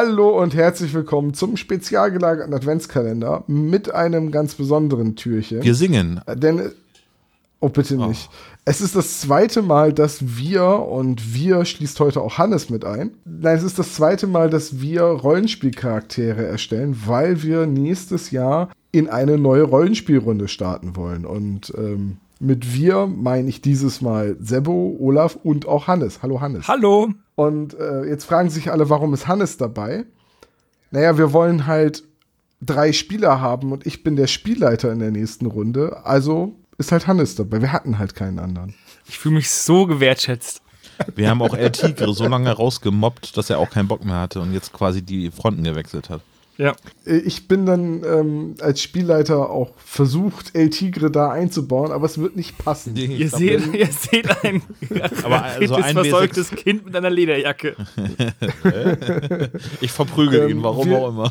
Hallo und herzlich willkommen zum spezial gelagerten Adventskalender mit einem ganz besonderen Türchen. Wir singen. Denn, oh bitte nicht. Es ist das zweite Mal, dass wir, und wir schließt heute auch Hannes mit ein, nein, es ist das zweite Mal, dass wir Rollenspielcharaktere erstellen, weil wir nächstes Jahr in eine neue Rollenspielrunde starten wollen. Und ähm, mit wir meine ich dieses Mal Sebo, Olaf und auch Hannes. Hallo Hannes. Hallo. Und äh, jetzt fragen sich alle, warum ist Hannes dabei? Naja, wir wollen halt drei Spieler haben und ich bin der Spielleiter in der nächsten Runde. Also ist halt Hannes dabei. Wir hatten halt keinen anderen. Ich fühle mich so gewertschätzt. Wir haben auch El Tigre so lange rausgemobbt, dass er auch keinen Bock mehr hatte und jetzt quasi die Fronten gewechselt hat. Ja. Äh, Ich bin dann ähm, als Spielleiter auch versucht, El Tigre da einzubauen, aber es wird nicht passen. Ihr seht, ihr seht ein Aber also ein ein versäugtes Kind mit einer Lederjacke. Ich verprügel Ähm, ihn, warum wir- auch immer.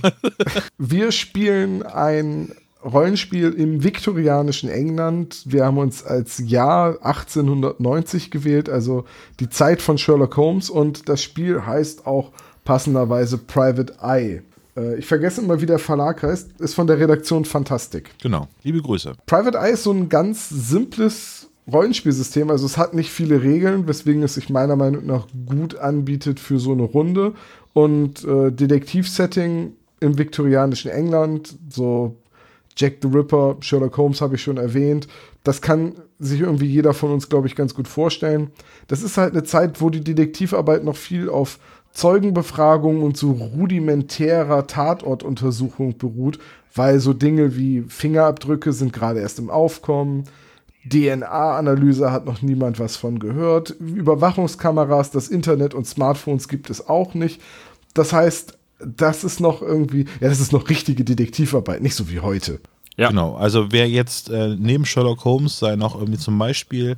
Wir spielen ein Rollenspiel im viktorianischen England. Wir haben uns als Jahr 1890 gewählt, also die Zeit von Sherlock Holmes. Und das Spiel heißt auch passenderweise Private Eye. Äh, Ich vergesse immer, wie der Verlag heißt. Ist von der Redaktion Fantastik. Genau. Liebe Grüße. Private Eye ist so ein ganz simples Rollenspielsystem. Also es hat nicht viele Regeln, weswegen es sich meiner Meinung nach gut anbietet für so eine Runde. Und äh, Detektivsetting im viktorianischen England, so Jack the Ripper, Sherlock Holmes habe ich schon erwähnt. Das kann sich irgendwie jeder von uns, glaube ich, ganz gut vorstellen. Das ist halt eine Zeit, wo die Detektivarbeit noch viel auf Zeugenbefragung und so rudimentärer Tatortuntersuchung beruht, weil so Dinge wie Fingerabdrücke sind gerade erst im Aufkommen. DNA-Analyse hat noch niemand was von gehört. Überwachungskameras, das Internet und Smartphones gibt es auch nicht. Das heißt, das ist noch irgendwie, ja, das ist noch richtige Detektivarbeit, nicht so wie heute. Ja. Genau. Also wer jetzt äh, neben Sherlock Holmes sei noch irgendwie zum Beispiel,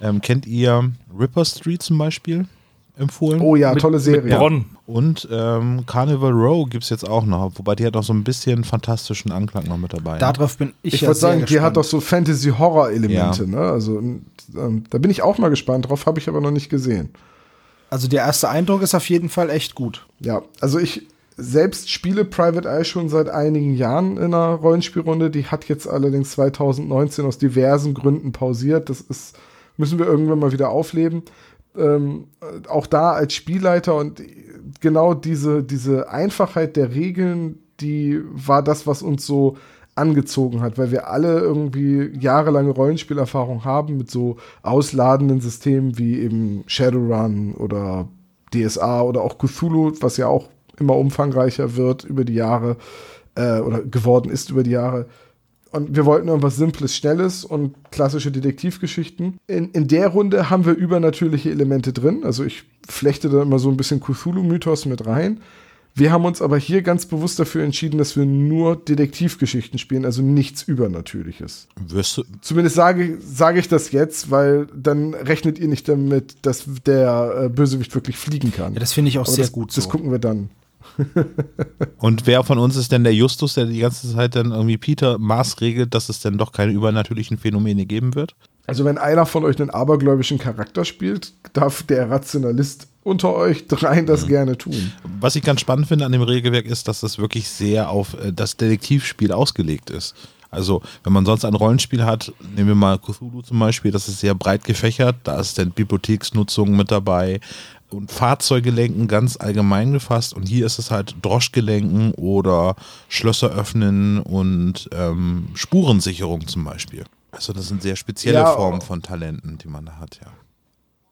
ähm, kennt ihr Ripper Street zum Beispiel empfohlen? Oh ja, Mit- tolle Mit Serie. Bronn. Und ähm, Carnival Row gibt es jetzt auch noch, wobei die hat noch so ein bisschen fantastischen Anklang noch mit dabei. Darauf bin ich, Ich ja würde sagen, sehr die hat gespannt. doch so Fantasy-Horror-Elemente, Ja. ne? Also und, ähm, da bin ich auch mal gespannt drauf, habe ich aber noch nicht gesehen. Also der erste Eindruck ist auf jeden Fall echt gut. Ja, also ich selbst spiele Private Eye schon seit einigen Jahren in einer Rollenspielrunde. Die hat jetzt allerdings 2019 aus diversen Gründen pausiert. Das ist, müssen wir irgendwann mal wieder aufleben. Ähm, äh, auch da als Spielleiter und genau diese, diese Einfachheit der Regeln, die war das, was uns so angezogen hat, weil wir alle irgendwie jahrelange Rollenspielerfahrung haben mit so ausladenden Systemen wie eben Shadowrun oder DSA oder auch Cthulhu, was ja auch immer umfangreicher wird über die Jahre äh, oder geworden ist über die Jahre. Und wir wollten irgendwas Simples, Schnelles und klassische Detektivgeschichten. In, in der Runde haben wir übernatürliche Elemente drin. Also ich flechte da immer so ein bisschen Cthulhu-Mythos mit rein. Wir haben uns aber hier ganz bewusst dafür entschieden, dass wir nur Detektivgeschichten spielen, also nichts Übernatürliches. Wirst du, Zumindest sage, sage ich das jetzt, weil dann rechnet ihr nicht damit, dass der äh, Bösewicht wirklich fliegen kann. Ja, das finde ich auch Aber sehr das, gut so. Das gucken wir dann. und wer von uns ist denn der Justus, der die ganze Zeit dann irgendwie Peter maßregelt, dass es denn doch keine übernatürlichen Phänomene geben wird? Also wenn einer von euch einen abergläubischen Charakter spielt, darf der Rationalist unter euch dreien das gerne tun. Was ich ganz spannend finde an dem Regelwerk ist, dass das wirklich sehr auf äh, das Detektivspiel ausgelegt ist. Also, wenn man sonst ein Rollenspiel hat, nehmen wir mal Cthulhu zum Beispiel, das ist sehr breit gefächert, da ist dann Bibliotheksnutzung mit dabei und Fahrzeuge lenken ganz allgemein gefasst und hier ist es halt Droschgelenken oder Schlösser öffnen und ähm, Spurensicherung zum Beispiel. Also das sind sehr spezielle Ja, Formen von Talenten, die man da hat, ja.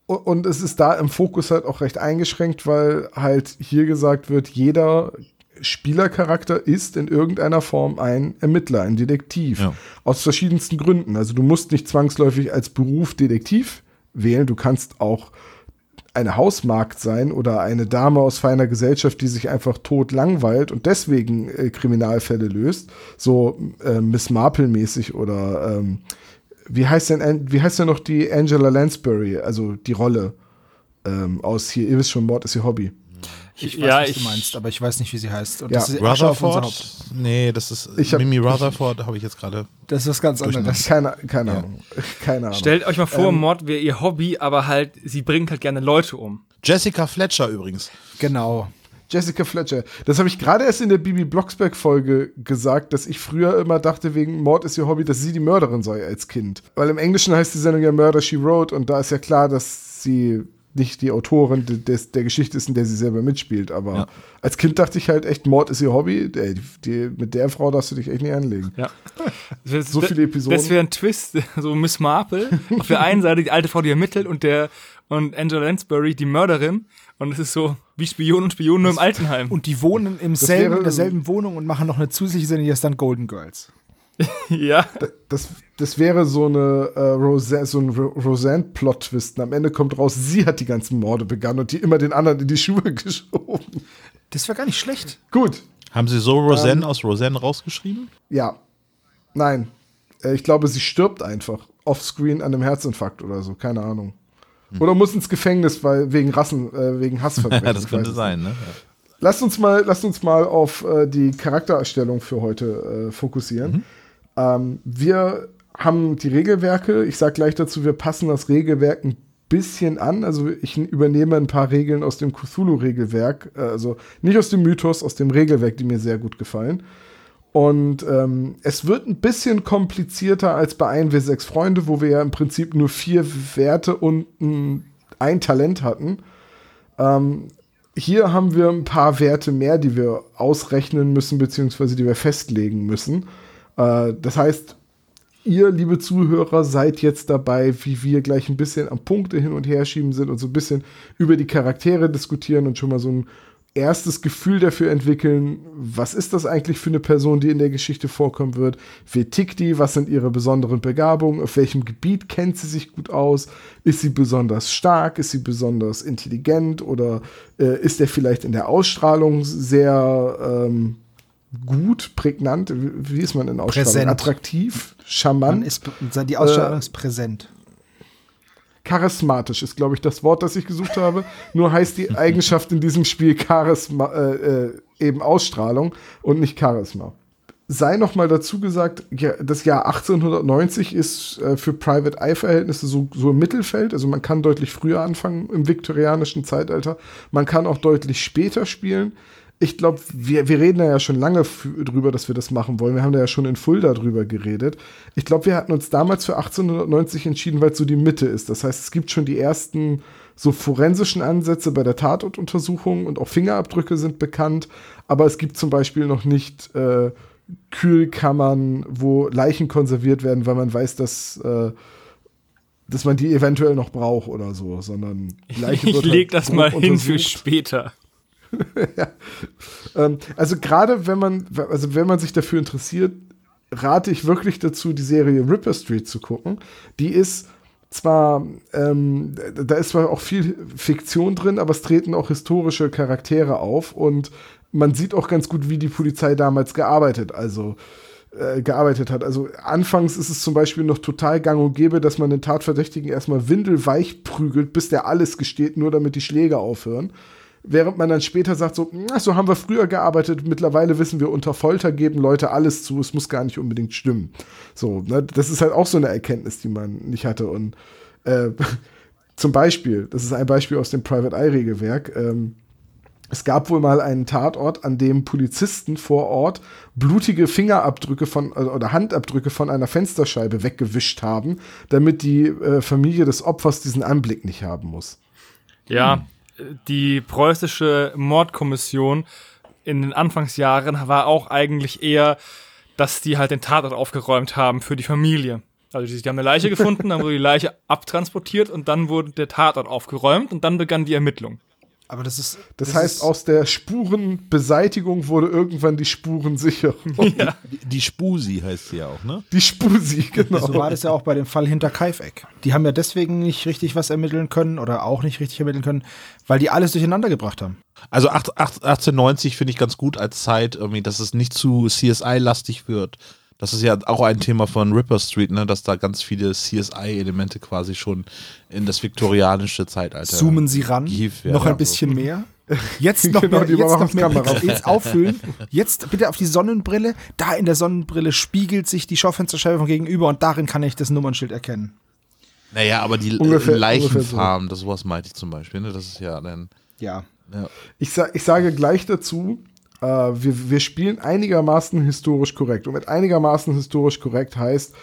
Und- Und es ist da im Fokus halt auch recht eingeschränkt, weil halt hier gesagt wird, jeder Spielercharakter ist in irgendeiner Form ein Ermittler, ein Detektiv. Ja. Aus verschiedensten Gründen. Also du musst nicht zwangsläufig als Beruf Detektiv wählen, du kannst auch eine Hausmagd sein oder eine Dame aus feiner Gesellschaft, die sich einfach tot langweilt und deswegen äh, Kriminalfälle löst, so äh, Miss Marple mäßig oder ähm, wie heißt denn wie heißt denn noch die Angela Lansbury, also die Rolle ähm, aus hier, ihr wisst schon, Mord ist ihr Hobby. Ich weiß, Ja, was ich- du meinst, aber ich weiß nicht, wie sie heißt. Und Ja. das ist. Rutherford? Nee, das ist Ich hab- Mimi Rutherford, habe ich jetzt gerade. Das ist was ganz anderes. Keine, keine Ahnung. Keine Ahnung. Stellt euch mal vor, Ähm, Mord wäre ihr Hobby, aber halt, sie bringt halt gerne Leute um. Jessica Fletcher übrigens. Genau. Jessica Fletcher. Das habe ich gerade erst in der Bibi Blocksberg-Folge gesagt, dass ich früher immer dachte, wegen Mord ist ihr Hobby, dass sie die Mörderin sei als Kind. Weil im Englischen heißt die Sendung ja Murder She Wrote und da ist ja klar, dass sie nicht die Autorin de- des, der Geschichte ist, in der sie selber mitspielt. Aber Ja. als Kind dachte ich halt echt, Mord ist ihr Hobby. Ey, die, die, mit der Frau darfst du dich echt nicht anlegen. Ja. Das, So viele Episoden. Das wäre ein Twist. So Miss Marple. Auf der einen Seite die alte Frau, die ermittelt und der und Angela Lansbury, die Mörderin. Und es ist so wie Spion und Spion nur im Altenheim. Und die wohnen im selben, in derselben Wohnung und machen noch eine zusätzliche Sendung, die ist dann Golden Girls. ja. Das, das wäre so eine äh, Rosa so ein Ro Roseanne-Plot-Twist. Am Ende kommt raus, sie hat die ganzen Morde begangen und die immer den anderen in die Schuhe geschoben. Das wäre gar nicht schlecht. Gut, Haben sie so Roseanne aus Roseanne rausgeschrieben? Ja. Nein. Äh, Ich glaube, sie stirbt einfach. Offscreen an einem Herzinfarkt oder so. Keine Ahnung. Oder muss ins Gefängnis, weil wegen Rassen, äh, wegen Hassverbrechen. Ja, das könnte sein, ne? Lasst uns mal, lasst uns mal auf äh, die Charaktererstellung für heute äh, fokussieren. Ähm, wir haben die Regelwerke. Ich sage gleich dazu, wir passen das Regelwerk ein bisschen an. Also ich übernehme ein paar Regeln aus dem Cthulhu-Regelwerk. Äh, also nicht aus dem Mythos, aus dem Regelwerk, die mir sehr gut gefallen. Und ähm, es wird ein bisschen komplizierter als bei 1W6 Freunde, wo wir ja im Prinzip nur vier Werte und ein, ein Talent hatten. Ähm, hier haben wir ein paar Werte mehr, die wir ausrechnen müssen, beziehungsweise die wir festlegen müssen. Äh, das heißt, ihr, liebe Zuhörer, seid jetzt dabei, wie wir gleich ein bisschen am Punkte hin und her schieben sind und so ein bisschen über die Charaktere diskutieren und schon mal so ein erstes Gefühl dafür entwickeln, was ist das eigentlich für eine Person, die in der Geschichte vorkommen wird, wie tickt die, was sind ihre besonderen Begabungen, auf welchem Gebiet kennt sie sich gut aus, ist sie besonders stark, ist sie besonders intelligent? Oder äh, ist er vielleicht in der Ausstrahlung sehr ähm, gut, prägnant, wie, ist man in Ausstrahlung? Präsent. Attraktiv, Man charmant, ist, die Ausstrahlung Äh, ist präsent. charismatisch ist, glaube ich, das Wort, das ich gesucht habe. Nur heißt die Eigenschaft in diesem Spiel Charisma, äh, äh, eben Ausstrahlung und nicht Charisma. Sei noch mal dazu gesagt, das Jahr 1890 ist äh, für Private Eye-Verhältnisse so, so im Mittelfeld. Also man kann deutlich früher anfangen im viktorianischen Zeitalter. Man kann auch deutlich später spielen. Ich glaube, wir, wir reden da ja schon lange drüber, dass wir das machen wollen. Wir haben da ja schon in Fulda drüber geredet. Ich glaube, wir hatten uns damals für 1890 entschieden, weil es so die Mitte ist. Das heißt, es gibt schon die ersten so forensischen Ansätze bei der Tatortuntersuchung und auch Fingerabdrücke sind bekannt. Aber es gibt zum Beispiel noch nicht äh, Kühlkammern, wo Leichen konserviert werden, weil man weiß, dass, äh, dass man die eventuell noch braucht oder so, sondern Leiche Ich leg halt das mal hin für untersucht. Ähm, also gerade wenn man, also wenn man sich dafür interessiert, rate ich wirklich dazu, die Serie Ripper Street zu gucken. Die ist zwar, ähm, da ist zwar auch viel Fiktion drin, aber es treten auch historische Charaktere auf und man sieht auch ganz gut, wie die Polizei damals gearbeitet, also äh, gearbeitet hat. Also anfangs ist es zum Beispiel noch total gang und gäbe, dass man den Tatverdächtigen erstmal windelweich prügelt, bis der alles gesteht, nur damit die Schläge aufhören. Während man dann später sagt, so, "Na, so haben wir früher gearbeitet, mittlerweile wissen wir, unter Folter geben Leute alles zu, es muss gar nicht unbedingt stimmen. So, ne, das ist halt auch so eine Erkenntnis, die man nicht hatte. Und äh, zum Beispiel, das ist ein Beispiel aus dem Private Eye-Regelwerk, ähm, es gab wohl mal einen Tatort, an dem Polizisten vor Ort blutige Fingerabdrücke von äh, oder Handabdrücke von einer Fensterscheibe weggewischt haben, damit die äh, Familie des Opfers diesen Anblick nicht haben muss. Ja, die preußische Mordkommission in den Anfangsjahren war auch eigentlich eher, dass die halt den Tatort aufgeräumt haben für die Familie. Also die, die haben eine Leiche gefunden, dann wurde die Leiche abtransportiert und dann wurde der Tatort aufgeräumt und dann begann die Ermittlung. Aber das ist. Das, heißt, ist, aus der Spurenbeseitigung wurde irgendwann die Spurensicherung. Ja. Die, die Spusi heißt sie ja auch, ne? Die Spusi, genau. So war das ja auch bei dem Fall hinter Kaifeck. Die haben ja deswegen nicht richtig was ermitteln können oder auch nicht richtig ermitteln können, weil die alles durcheinander gebracht haben. Also acht- acht- 1890 finde ich ganz gut als Zeit, irgendwie, dass es nicht zu CSI-lastig wird. Das ist ja auch ein Thema von Ripper Street, ne, dass da ganz viele CSI-Elemente quasi schon in das viktorianische Zeitalter. Zoomen Sie ran, gehievt noch werden. ein bisschen mehr. Jetzt noch Genau, mehr, jetzt noch mehr. Pixels auffüllen. Jetzt bitte auf die Sonnenbrille. Da in der Sonnenbrille spiegelt sich die Schaufensterscheibe von gegenüber und darin kann ich das Nummernschild erkennen. Naja, aber die Ungefähr- äh, Leichenfarben, ungefähr das sowas meinte ich zum Beispiel, ne? Das ist ja dann. Ja. Ja. Ich, sa ich sage gleich dazu, äh, wir, wir spielen einigermaßen historisch korrekt. Und mit einigermaßen historisch korrekt heißt,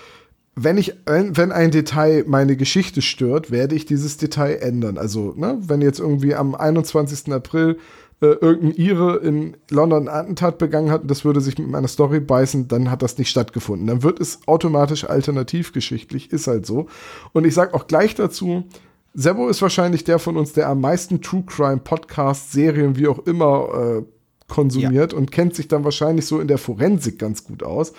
wenn, ich, wenn, ein Detail meine Geschichte stört, werde ich dieses Detail ändern. Also, ne, wenn jetzt irgendwie am 21. April äh, irgendein Ire in London ein Attentat begangen hat und das würde sich mit meiner Story beißen, dann hat das nicht stattgefunden. Dann wird es automatisch alternativgeschichtlich, ist halt so. Und ich sage auch gleich dazu, Sebo ist wahrscheinlich der von uns, der am meisten True Crime Podcasts, Serien, wie auch immer, äh, konsumiert und kennt sich dann wahrscheinlich so in der Forensik ganz gut aus.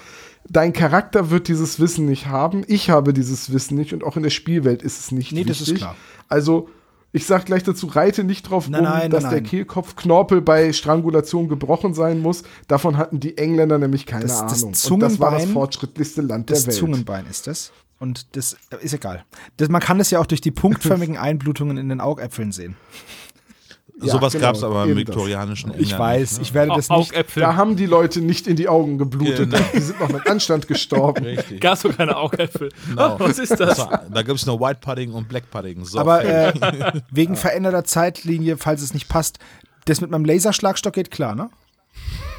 Dein Charakter wird dieses Wissen nicht haben. Ich habe dieses Wissen nicht und auch in der Spielwelt ist es nicht Nee, das wichtig. ist klar. Also, ich sag gleich dazu, reite nicht drauf Nein, rum, nein, dass nein, der. Kehlkopfknorpel bei Strangulation gebrochen sein muss. Davon hatten die Engländer nämlich keine Das- das Ahnung. und das war das fortschrittlichste Land Das der Welt. Zungenbein ist das. Und das ist egal. Das, man kann das ja auch durch die punktförmigen Einblutungen in den Augäpfeln sehen. Ja, sowas genau, gab es aber im viktorianischen England. Ich weiß, ne? ich werde das nicht. Augäpfel. Da haben die Leute nicht in die Augen geblutet. Genau. Die sind noch mit Anstand gestorben. Richtig. Gab so keine Augäpfel. Genau. Oh, was ist das? Da gibt es nur White Pudding und Black Pudding. So, Aber äh, wegen veränderter Zeitlinie, falls es nicht passt, das mit meinem Laserschlagstock geht klar, ne?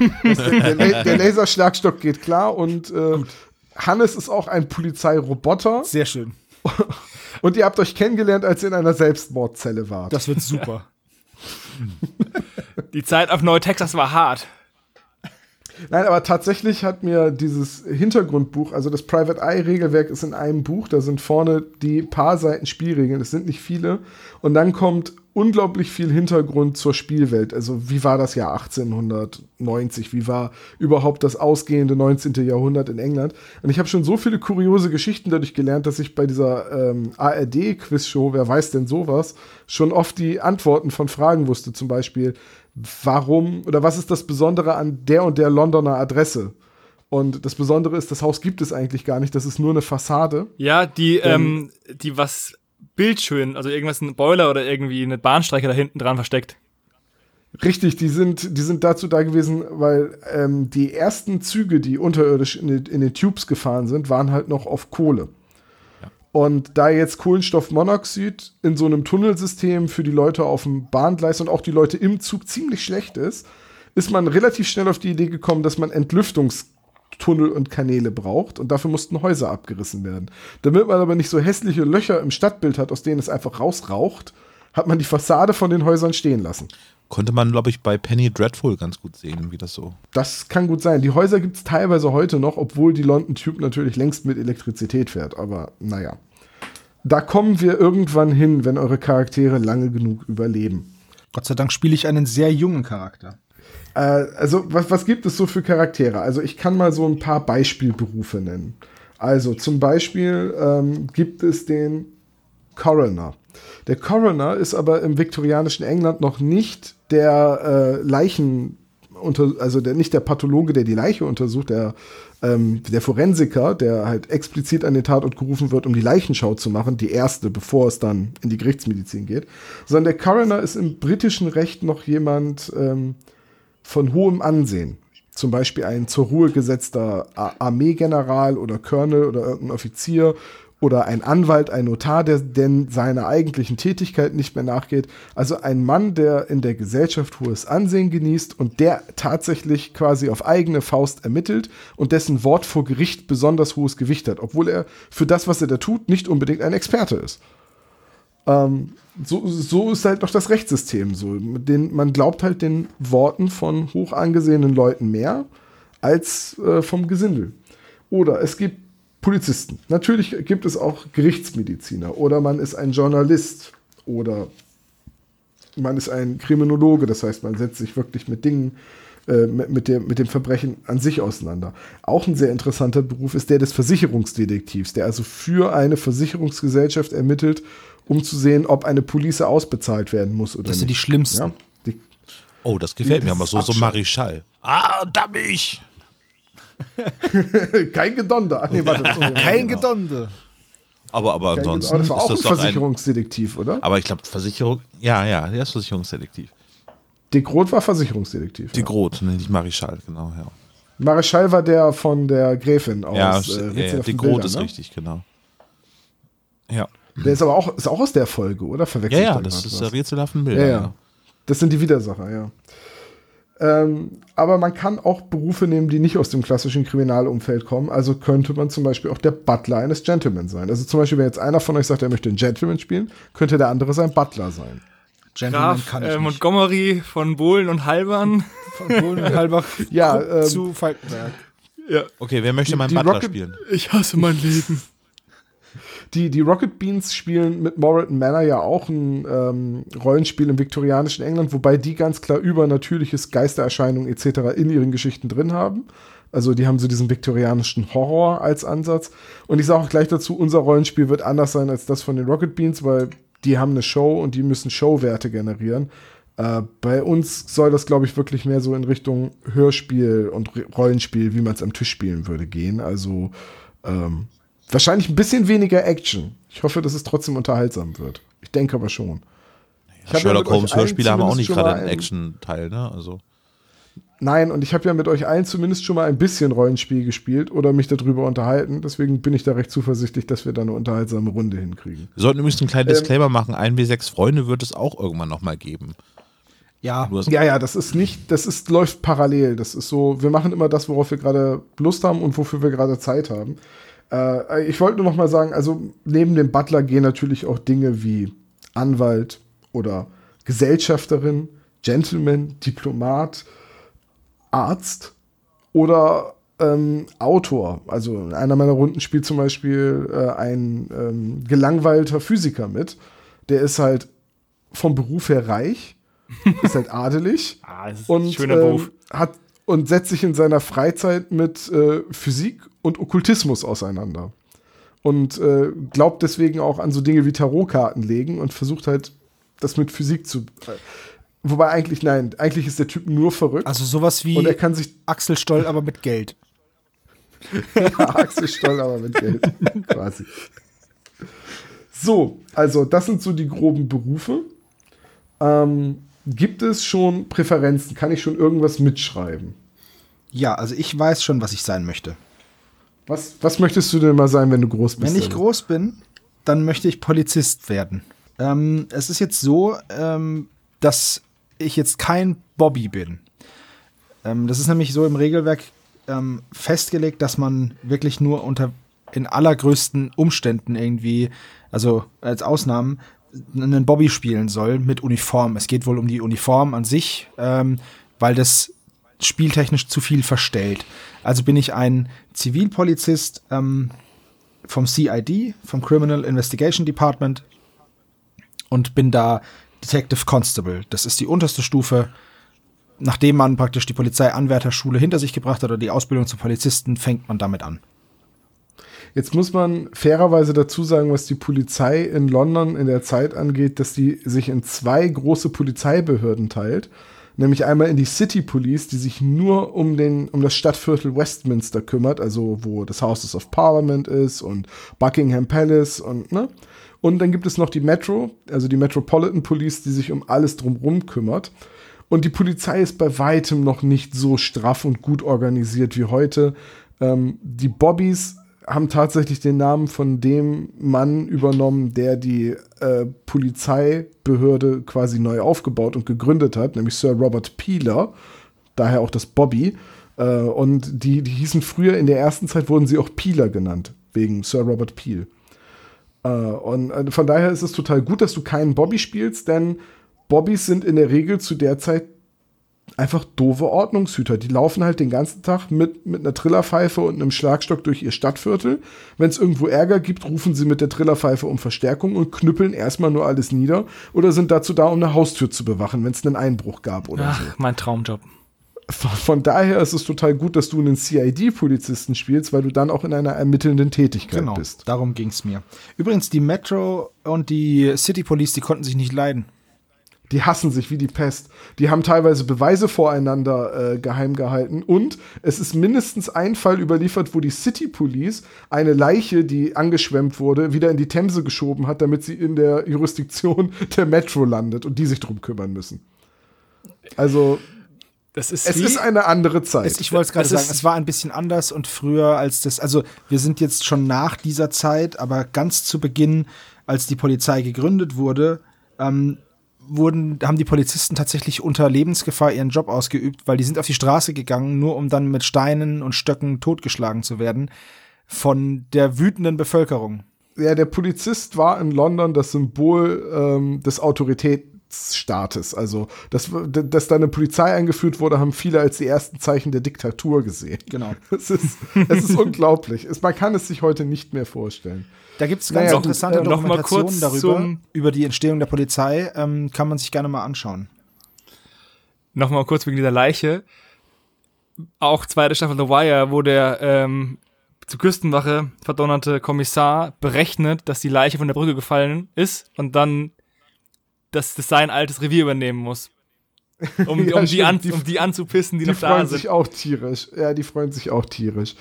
Der, La der Laserschlagstock geht klar und äh, Hannes ist auch ein Polizeiroboter. Sehr schön. Und ihr habt euch kennengelernt, als ihr in einer Selbstmordzelle wart. Das wird super. Die Zeit auf Neu-Texas war hart. Nein, aber tatsächlich hat mir dieses Hintergrundbuch, also das Private Eye-Regelwerk ist in einem Buch, da sind vorne die paar Seiten Spielregeln, es sind nicht viele. Und dann kommt unglaublich viel Hintergrund zur Spielwelt. Also wie war das Jahr 1890? Wie war überhaupt das ausgehende 19. Jahrhundert in England? Und ich habe schon so viele kuriose Geschichten dadurch gelernt, dass ich bei dieser ähm, ARD-Quizshow, wer weiß denn sowas, schon oft die Antworten von Fragen wusste. Zum Beispiel, warum oder was ist das Besondere an der und der Londoner Adresse? Und das Besondere ist, das Haus gibt es eigentlich gar nicht, das ist nur eine Fassade. Ja, die, ähm, die was bildschön, also irgendwas, ein Boiler oder irgendwie eine Bahnstrecke da hinten dran versteckt. Richtig, die sind, die sind dazu da gewesen, weil ähm, die ersten Züge, die unterirdisch in, in den Tubes gefahren sind, waren halt noch auf Kohle. Und da jetzt Kohlenstoffmonoxid in so einem Tunnelsystem für die Leute auf dem Bahngleis und auch die Leute im Zug ziemlich schlecht ist, ist man relativ schnell auf die Idee gekommen, dass man Entlüftungstunnel und Kanäle braucht und dafür mussten Häuser abgerissen werden. Damit man aber nicht so hässliche Löcher im Stadtbild hat, aus denen es einfach rausraucht, hat man die Fassade von den Häusern stehen lassen. Konnte man, glaube ich, bei Penny Dreadful ganz gut sehen, wie das so. Das kann gut sein. Die Häuser gibt es teilweise heute noch, obwohl die London Tube natürlich längst mit Elektrizität fährt. Aber naja. Da kommen wir irgendwann hin, wenn eure Charaktere lange genug überleben. Gott sei Dank spiele ich einen sehr jungen Charakter. Äh, also, was, was gibt es so für Charaktere? Also, ich kann mal so ein paar Beispielberufe nennen. Also, zum Beispiel ähm, gibt es den Coroner. Der Coroner ist aber im viktorianischen England noch nicht der äh, Leichen, unter, also der, nicht der Pathologe, der die Leiche untersucht, der, ähm, der Forensiker, der halt explizit an den Tatort gerufen wird, um die Leichenschau zu machen, die erste, bevor es dann in die Gerichtsmedizin geht, sondern der Coroner ist im britischen Recht noch jemand ähm, von hohem Ansehen. Zum Beispiel ein zur Ruhe gesetzter Armeegeneral oder Colonel oder irgendein Offizier oder ein Anwalt, ein Notar, der denn seiner eigentlichen Tätigkeit nicht mehr nachgeht. Also ein Mann, der in der Gesellschaft hohes Ansehen genießt und der tatsächlich quasi auf eigene Faust ermittelt und dessen Wort vor Gericht besonders hohes Gewicht hat, obwohl er für das, was er da tut, nicht unbedingt ein Experte ist. Ähm, so, so ist halt noch das Rechtssystem so. Den, man glaubt halt den Worten von hoch angesehenen Leuten mehr als äh, vom Gesindel. Oder es gibt Polizisten. Natürlich gibt es auch Gerichtsmediziner. Oder man ist ein Journalist. Oder man ist ein Kriminologe, das heißt, man setzt sich wirklich mit Dingen, äh, mit, dem, mit dem Verbrechen an sich auseinander. Auch ein sehr interessanter Beruf ist der des Versicherungsdetektivs, der also für eine Versicherungsgesellschaft ermittelt, um zu sehen, ob eine Police ausbezahlt werden muss oder Das nicht. sind die schlimmsten. ja? die, Oh, das gefällt Ja, mir das aber so, so. Marischal. Ah, dammig! kein Gedonder. Nee, warte, Kein Gedonde. Aber, aber kein ansonsten Gedonder. das war auch ist ein das ein. Versicherungsdetektiv, oder? Aber ich glaube, Versicherung. Ja, ja, der ist Versicherungsdetektiv. De Groot war Versicherungsdetektiv. Die ja. Groth, ne, nicht Marischal, genau, ja. Mareschall war der von der Gräfin aus Ja, äh, ja, ja Groth Bildern, ist ne? richtig, genau. Ja. Der ist aber auch, ist auch aus der Folge, oder? Ja, Verwechselt ja, da das ist was? der rätselhaften Ja, Bilder. ja. Das sind die Widersacher, ja. Ähm, aber man kann auch Berufe nehmen, die nicht aus dem klassischen Kriminalumfeld kommen. Also könnte man zum Beispiel auch der Butler eines Gentleman sein. Also zum Beispiel, wenn jetzt einer von euch sagt, er möchte einen Gentleman spielen, könnte der andere sein Butler sein. Gentleman Graf kann ich äh, nicht. Montgomery von Bohlen und Halbern. Von Bohlen und Halbach Ja, ähm, zu Falkenberg. ja. Okay, wer möchte Die- meinen die Butler Rocket- spielen? Ich hasse mein Leben. Die, die Rocket Beans spielen mit Moreton Manor ja auch ein ähm, Rollenspiel im viktorianischen England, wobei die ganz klar übernatürliches Geistererscheinungen etc. in ihren Geschichten drin haben. Also die haben so diesen viktorianischen Horror als Ansatz. Und ich sage auch gleich dazu, unser Rollenspiel wird anders sein als das von den Rocket Beans, weil die haben eine Show und die müssen Showwerte generieren. Äh, bei uns soll das, glaube ich, wirklich mehr so in Richtung Hörspiel und Rollenspiel, wie man es am Tisch spielen würde, gehen. Also ähm, wahrscheinlich ein bisschen weniger Action. Ich hoffe, dass es trotzdem unterhaltsam wird. Ich denke aber schon. Ja Sherlock Holmes Hörspiele haben auch nicht gerade einen ein- Action-Teil, ne? Also. Nein, und ich habe ja mit euch allen zumindest schon mal ein bisschen Rollenspiel gespielt oder mich darüber unterhalten. Deswegen bin ich da recht zuversichtlich, dass wir da eine unterhaltsame Runde hinkriegen. Wir sollten übrigens einen kleinen Ähm, Disclaimer machen. 1W6 Freunde wird es auch irgendwann nochmal geben. Ja, Ja, ja, das ist nicht, das ist, läuft parallel. Das ist so, wir machen immer das, worauf wir gerade Lust haben und wofür wir gerade Zeit haben. Äh, ich wollte nur noch mal sagen, also neben dem Butler gehen natürlich auch Dinge wie Anwalt oder Gesellschafterin, Gentleman, Diplomat, Arzt oder ähm, Autor. Also in einer meiner Runden spielt zum Beispiel äh, ein ähm, gelangweilter Physiker mit. Der ist halt vom Beruf her reich, ist halt adelig Ah, ist und ein schöner ähm, Beruf. hat und setzt sich in seiner Freizeit mit äh, Physik und Okkultismus auseinander. Und äh, glaubt deswegen auch an so Dinge wie Tarotkarten legen und versucht halt das mit Physik zu äh, wobei eigentlich nein eigentlich ist der Typ nur verrückt. Also sowas wie und er kann sich Axel Stoll, aber mit Geld. Axel Stoll aber mit Geld. Quasi. So also das sind so die groben Berufe. Ähm, gibt es schon Präferenzen? Kann ich schon irgendwas mitschreiben? Ja, also ich weiß schon, was ich sein möchte. Was, was möchtest du denn mal sein, wenn du groß bist? Wenn ich groß bin, dann möchte ich Polizist werden. Ähm, es ist jetzt so, ähm, dass ich jetzt kein Bobby bin. Ähm, das ist nämlich so im Regelwerk ähm, festgelegt, dass man wirklich nur unter in allergrößten Umständen irgendwie, also als Ausnahmen, einen Bobby spielen soll mit Uniform. Es geht wohl um die Uniform an sich, ähm, weil das spieltechnisch zu viel verstellt. Also bin ich ein Zivilpolizist ähm, vom CID, vom Criminal Investigation Department und bin da Detective Constable. Das ist die unterste Stufe. Nachdem man praktisch die Polizeianwärterschule hinter sich gebracht hat oder die Ausbildung zum Polizisten, fängt man damit an. Jetzt muss man fairerweise dazu sagen, was die Polizei in London in der Zeit angeht, dass die sich in zwei große Polizeibehörden teilt. Nämlich einmal in die City Police, die sich nur um, den, um das Stadtviertel Westminster kümmert, also wo das Houses of Parliament ist und Buckingham Palace und, ne? Und dann gibt es noch die Metro, also die Metropolitan Police, die sich um alles drumherum kümmert. Und die Polizei ist bei weitem noch nicht so straff und gut organisiert wie heute. Ähm, die Bobbys haben tatsächlich den Namen von dem Mann übernommen, der die äh, Polizeibehörde quasi neu aufgebaut und gegründet hat, nämlich Sir Robert Peeler, daher auch das Bobby. Äh, und die, die hießen früher, in der ersten Zeit wurden sie auch Peeler genannt, wegen Sir Robert Peel. Äh, und äh, von daher ist es total gut, dass du keinen Bobby spielst, denn Bobbys sind in der Regel zu der Zeit einfach doofe Ordnungshüter. Die laufen halt den ganzen Tag mit, mit einer Trillerpfeife und einem Schlagstock durch ihr Stadtviertel. Wenn es irgendwo Ärger gibt, rufen sie mit der Trillerpfeife um Verstärkung und knüppeln erstmal nur alles nieder oder sind dazu da, um eine Haustür zu bewachen, wenn es einen Einbruch gab oder Ach, so. mein Traumjob. Von, von daher ist es total gut, dass du einen CID-Polizisten spielst, weil du dann auch in einer ermittelnden Tätigkeit Genau, bist. darum ging es mir. Übrigens, die Metro und die City Police, die konnten sich nicht leiden. Die hassen sich wie die Pest. Die haben teilweise Beweise voreinander äh, geheim gehalten. Und es ist mindestens ein Fall überliefert, wo die City Police eine Leiche, die angeschwemmt wurde, wieder in die Themse geschoben hat, damit sie in der Jurisdiktion der Metro landet und die sich drum kümmern müssen. Also, Das ist es wie, ist eine andere Zeit. Es, ich wollte es gerade sagen, es war ein bisschen anders und früher als das, also wir sind jetzt schon nach dieser Zeit, aber ganz zu Beginn, als die Polizei gegründet wurde, ähm, wurden, haben die Polizisten tatsächlich unter Lebensgefahr ihren Job ausgeübt, weil die sind auf die Straße gegangen, nur um dann mit Steinen und Stöcken totgeschlagen zu werden von der wütenden Bevölkerung. ja, der Polizist war in London das Symbol ähm, des Autoritätsstaates. Also, dass, dass da eine Polizei eingeführt wurde, haben viele als die ersten Zeichen der Diktatur gesehen. Genau. Es ist, es ist unglaublich. Es, man kann es sich heute nicht mehr vorstellen. Da gibt es ganz Naja, interessante äh, Dokumentationen darüber, zum- über die Entstehung der Polizei. Ähm, kann man sich gerne mal anschauen. Nochmal kurz wegen dieser Leiche. Auch zweite Staffel The Wire, wo der ähm, zur Küstenwache verdonnerte Kommissar berechnet, dass die Leiche von der Brücke gefallen ist und dann dass das sein altes Revier übernehmen muss. Um, Ja, um, die, an. Die- um die anzupissen, die, Die noch da freuen sind. sich auch tierisch. Ja, die freuen sich auch tierisch.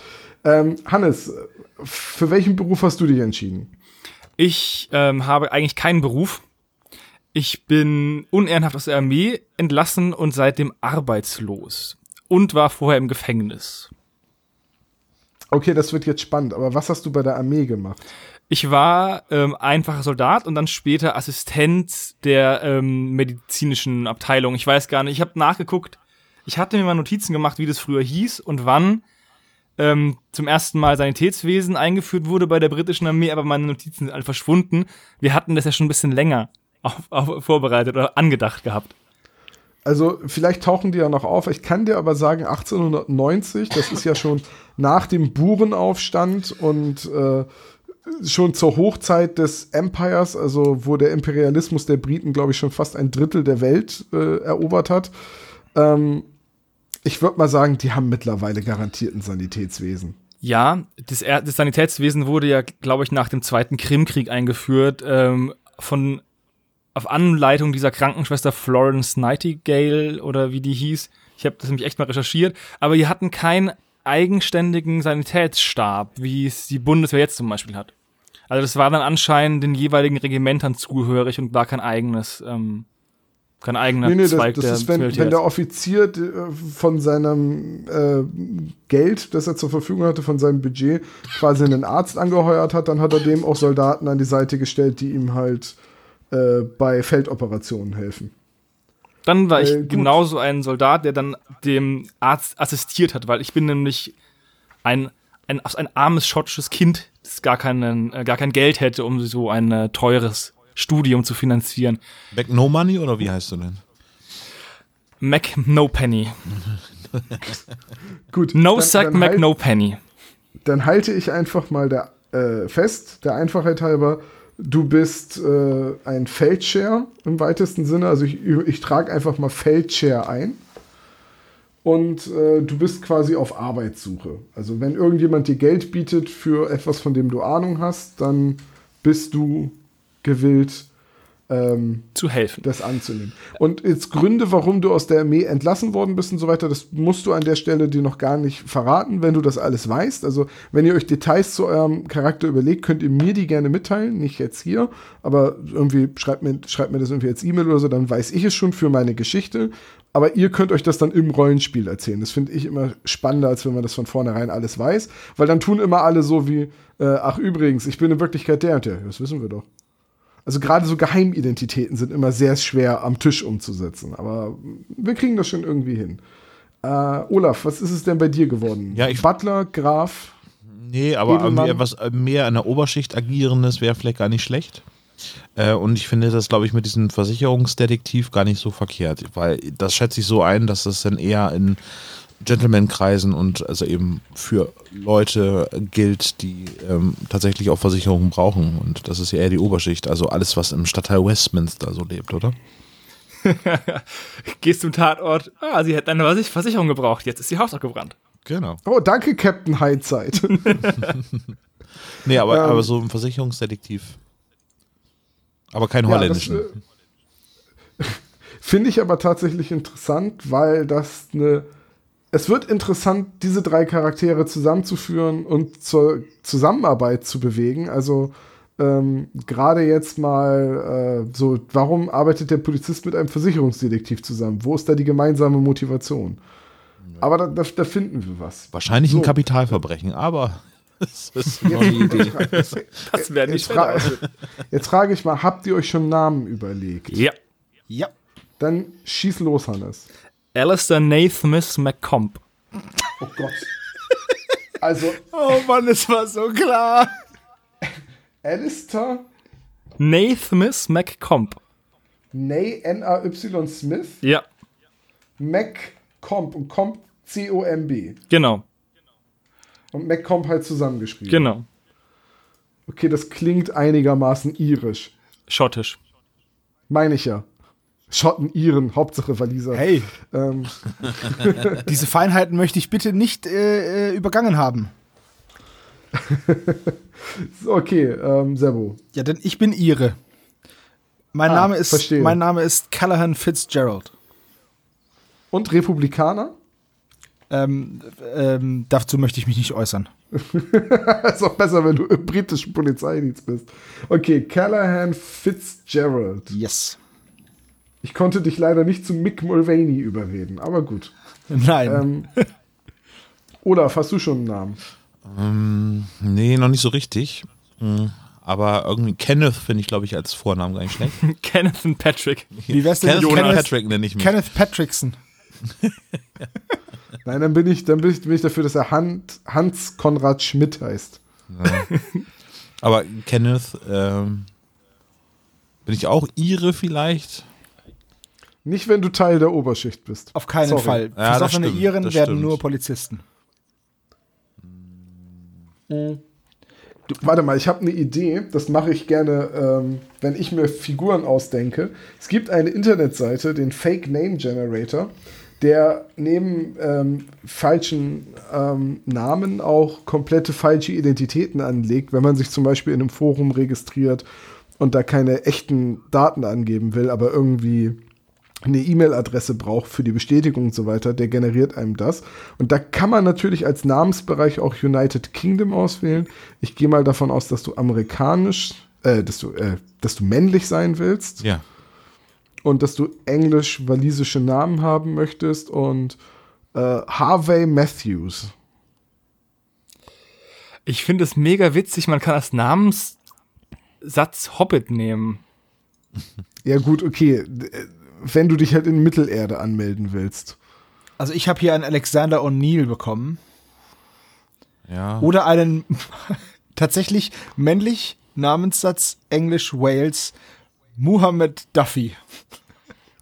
Ähm, Hannes, für welchen Beruf hast du dich entschieden? Ich ähm, habe eigentlich keinen Beruf. Ich bin unehrenhaft aus der Armee entlassen und seitdem arbeitslos. Und war vorher im Gefängnis. Okay, das wird jetzt spannend, aber was hast du bei der Armee gemacht? Ich war ähm, einfacher Soldat und dann später Assistent der ähm, medizinischen Abteilung. Ich weiß gar nicht, ich habe nachgeguckt. Ich hatte mir mal Notizen gemacht, wie das früher hieß und wann ähm, zum ersten Mal Sanitätswesen eingeführt wurde bei der britischen Armee, aber meine Notizen sind alle verschwunden. Wir hatten das ja schon ein bisschen länger auf, auf, vorbereitet oder angedacht gehabt. Also, vielleicht tauchen die ja noch auf. Ich kann dir aber sagen, 1890, das ist ja schon nach dem Burenaufstand und äh, schon zur Hochzeit des Empires, also wo der Imperialismus der Briten, glaube ich, schon fast ein Drittel der Welt äh, erobert hat. Ähm, ich würde mal sagen, die haben mittlerweile garantiert ein Sanitätswesen. Ja, das, das Sanitätswesen wurde ja, glaube ich, nach dem Zweiten Krimkrieg eingeführt, ähm, von auf Anleitung dieser Krankenschwester Florence Nightingale oder wie die hieß. Ich habe das nämlich echt mal recherchiert, aber die hatten keinen eigenständigen Sanitätsstab, wie es die Bundeswehr jetzt zum Beispiel hat. Also das war dann anscheinend den jeweiligen Regimentern zugehörig und war kein eigenes, ähm, kein eigener Nee, nee, das, Zweig das der ist, wenn, wenn der Offizier äh, von seinem äh, Geld, das er zur Verfügung hatte, von seinem Budget, quasi einen Arzt angeheuert hat, dann hat er dem auch Soldaten an die Seite gestellt, die ihm halt äh, bei Feldoperationen helfen. Dann war ich Äh, genauso ein Soldat, der dann dem Arzt assistiert hat, weil ich bin nämlich ein, ein, ein armes schottisches Kind, das gar, keinen, äh, gar kein Geld hätte, um so ein äh, teures Studium zu finanzieren. Back No Money oder wie heißt du denn? Mac No Penny. Gut. No dann- Sack dann Mac halt- No Penny. Dann halte ich einfach mal der, äh, fest, der Einfachheit halber, du bist äh, ein Feldshare im weitesten Sinne. Also ich, ich trage einfach mal Feldshare ein. Und äh, du bist quasi auf Arbeitssuche. Also wenn irgendjemand dir Geld bietet für etwas, von dem du Ahnung hast, dann bist du gewillt, ähm, Zu helfen. das anzunehmen. Und jetzt Gründe, warum du aus der Armee entlassen worden bist und so weiter, das musst du an der Stelle dir noch gar nicht verraten, wenn du das alles weißt. Also, wenn ihr euch Details zu eurem Charakter überlegt, könnt ihr mir die gerne mitteilen, nicht jetzt hier, aber irgendwie schreibt mir, schreibt mir das irgendwie als E-Mail oder so, dann weiß ich es schon für meine Geschichte. Aber ihr könnt euch das dann im Rollenspiel erzählen. Das finde ich immer spannender, als wenn man das von vornherein alles weiß, weil dann tun immer alle so wie, äh, ach übrigens, ich bin in Wirklichkeit der und der. Das wissen wir doch. Also gerade so Geheimidentitäten sind immer sehr schwer am Tisch umzusetzen. Aber wir kriegen das schon irgendwie hin. Äh, Olaf, was ist es denn bei dir geworden? Ja, ich- Butler, Graf. Nee, aber Edelmann. mehr, was, äh, mehr an der Oberschicht agierendes wäre vielleicht gar nicht schlecht. Äh, und ich finde das, glaube ich, mit diesem Versicherungsdetektiv gar nicht so verkehrt, weil das schätze ich so ein, dass es dann eher in Gentleman-Kreisen und also eben für Leute gilt, die ähm, tatsächlich auch Versicherungen brauchen. Und das ist ja eher die Oberschicht, also alles, was im Stadtteil Westminster so lebt, oder? Gehst zum Tatort. Ah, sie hätten eine Versich- Versicherung gebraucht. Jetzt ist ihr Haus abgebrannt. Genau. Oh, danke, Captain Highzeit. Nee, aber, Ähm, aber so ein Versicherungsdetektiv. Aber kein Ja, holländischen. äh, Finde ich aber tatsächlich interessant, weil das eine. Es wird interessant, diese drei Charaktere zusammenzuführen und zur Zusammenarbeit zu bewegen. Also ähm, gerade jetzt mal äh, so, warum arbeitet der Polizist mit einem Versicherungsdetektiv zusammen? Wo ist da die gemeinsame Motivation? Aber da, da, da finden wir was. Wahrscheinlich so. ein Kapitalverbrechen, aber das ist noch eine Idee. Das wäre nicht Jetzt, fra jetzt frage ich mal, habt ihr euch schon Namen überlegt? Ja. Ja. Dann schieß los, Hannes. Alistair Nathmus McComb. Oh Gott. Also, Oh Mann, es war so klar. Alistair Nathmus McComb. Ney, N-A-Y Smith, Ja, McComb und Comp C-O-M-B. genau, Und McComb halt zusammengeschrieben. genau. Okay, das klingt einigermaßen irisch. Schottisch. Meine ich ja. Schotten, Iren, Hauptsache Waliser. Hey, Ähm, diese Feinheiten möchte ich bitte nicht äh, äh, übergangen haben. okay, ähm, Sebo. Ja, denn ich bin Ihre. Mein, Ah, Name, ist, verstehe. mein Name ist Callahan Fitzgerald. Und Republikaner? Ähm, ähm, dazu möchte ich mich nicht äußern. ist auch besser, wenn du im britischen Polizeidienst bist. Okay, Callahan Fitzgerald. Yes. Ich konnte dich leider nicht zu Mick Mulvaney überreden, aber gut. Nein. Ähm, Olaf, hast du schon einen Namen? Ähm, nee, noch nicht so richtig. Hm, Aber irgendwie Kenneth finde ich, glaube ich, als Vornamen gar nicht schlecht. Kenneth und Patrick. Wie wär's denn Kenneth, mit Kenneth Kenneth, Patrick nenne ich mich. Kenneth Patrickson? Nein, dann bin ich, dann bin ich, bin ich dafür, dass er Hans, Hans Konrad Schmidt heißt. Aber Kenneth, ähm, bin ich auch Ihre vielleicht? Nicht, wenn du Teil der Oberschicht bist. Auf keinen Sorry. Fall. Ja, das Versoffene stimmt, Iren werden stimmt. nur Polizisten. Warte mal, ich habe eine Idee. Das mache ich gerne, ähm, wenn ich mir Figuren ausdenke. Es gibt eine Internetseite, den Fake Name Generator, der neben ähm, falschen ähm, Namen auch komplette falsche Identitäten anlegt, wenn man sich zum Beispiel in einem Forum registriert und da keine echten Daten angeben will, aber irgendwie eine E-Mail-Adresse braucht für die Bestätigung und so weiter, der generiert einem das. Und da kann man natürlich als Namensbereich auch United Kingdom auswählen. Ich gehe mal davon aus, dass du amerikanisch, äh, dass du, äh, dass du männlich sein willst Ja. und dass du englisch-walisische Namen haben möchtest und äh, Harvey Matthews. Ich finde es mega witzig, man kann als Namenssatz Hobbit nehmen. Ja gut, okay, äh, wenn du dich halt in Mittelerde anmelden willst. Also ich habe hier einen Alexander O'Neill bekommen. Ja. Oder einen tatsächlich männlich Namenssatz Englisch Wales Muhammad Duffy.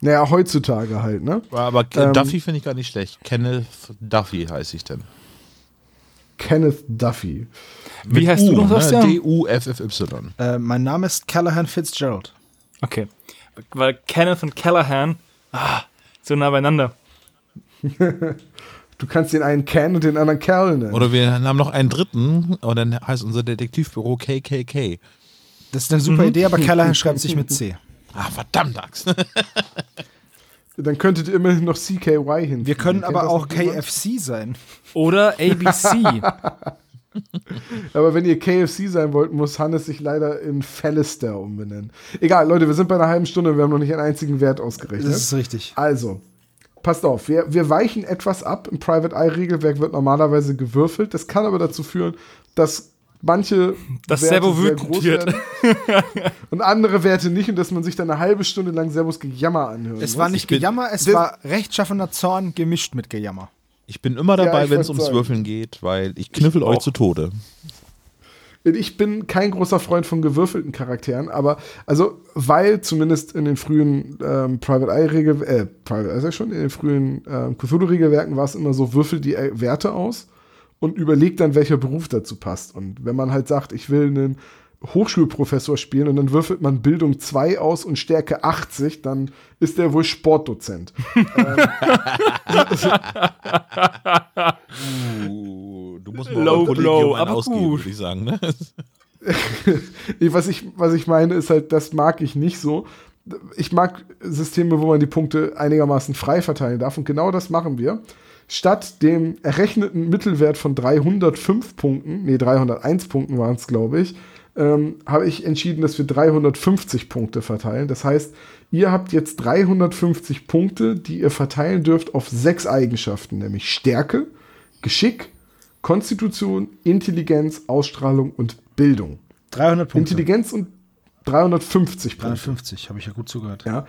Naja, heutzutage halt, ne? Aber Ähm, Duffy finde ich gar nicht schlecht. Kenneth Duffy heiße ich denn. Kenneth Duffy. Wie heißt du noch, ne? D-U-F-F-Y. Äh, mein Name ist Callahan Fitzgerald. Okay. Weil Kenneth und Callahan, ah, so nah beieinander. Du kannst den einen Ken und den anderen Kerl nennen. Oder wir haben noch einen dritten, und dann heißt unser Detektivbüro KKK. Das ist eine super Idee, aber Callahan schreibt sich mit C. Ah, verdammt, Axt. Dann könntet ihr immerhin noch CKY hin. Wir können aber auch KFC sein. Oder ABC. Aber wenn ihr KFC sein wollt, muss Hannes sich leider in Fallister umbenennen. Egal, Leute, wir sind bei einer halben Stunde, wir haben noch nicht einen einzigen Wert ausgerechnet. Das ist richtig. Also, passt auf, wir, wir weichen etwas ab. Im Private Eye Regelwerk wird normalerweise gewürfelt. Das kann aber dazu führen, dass manche Dass Werte sehr wütend groß wird. werden und andere Werte nicht und dass man sich dann eine halbe Stunde lang Sebos Gejammer anhört. Es war nicht Gejammer, es war rechtschaffener Zorn gemischt mit Gejammer. Ich bin immer Ja, dabei, ich wenn es ums sagen. Würfeln geht, weil ich knüffel euch auch. zu Tode. Ich bin kein großer Freund von gewürfelten Charakteren, aber also, weil zumindest in den frühen ähm, Private Eye Regel, äh, Private Eye sag ich schon, in den frühen ähm, Cthulhu-Regelwerken war es immer so, würfel die äh, Werte aus und überleg dann, welcher Beruf dazu passt. Und wenn man halt sagt, ich will einen Hochschulprofessor spielen und dann würfelt man Bildung 2 aus und Stärke 80, dann ist der wohl Sportdozent. Uh, du musst mal Low blow, aber ausgeben, gut. würde ich sagen. Ne? Nee, was, ich, was ich meine, ist halt, das mag ich nicht so. Ich mag Systeme, wo man die Punkte einigermaßen frei verteilen darf. Und genau das machen wir. Statt dem errechneten Mittelwert von 305 Punkten, nee, 301 Punkten waren es, glaube ich, ähm, habe ich entschieden, dass wir 350 Punkte verteilen. Das heißt, ihr habt jetzt 350 Punkte, die ihr verteilen dürft auf sechs Eigenschaften, nämlich Stärke, Geschick, Konstitution, Intelligenz, Ausstrahlung und Bildung. 300 Punkte. Intelligenz und 350 Punkte. 350, habe ich ja gut zugehört. Ja.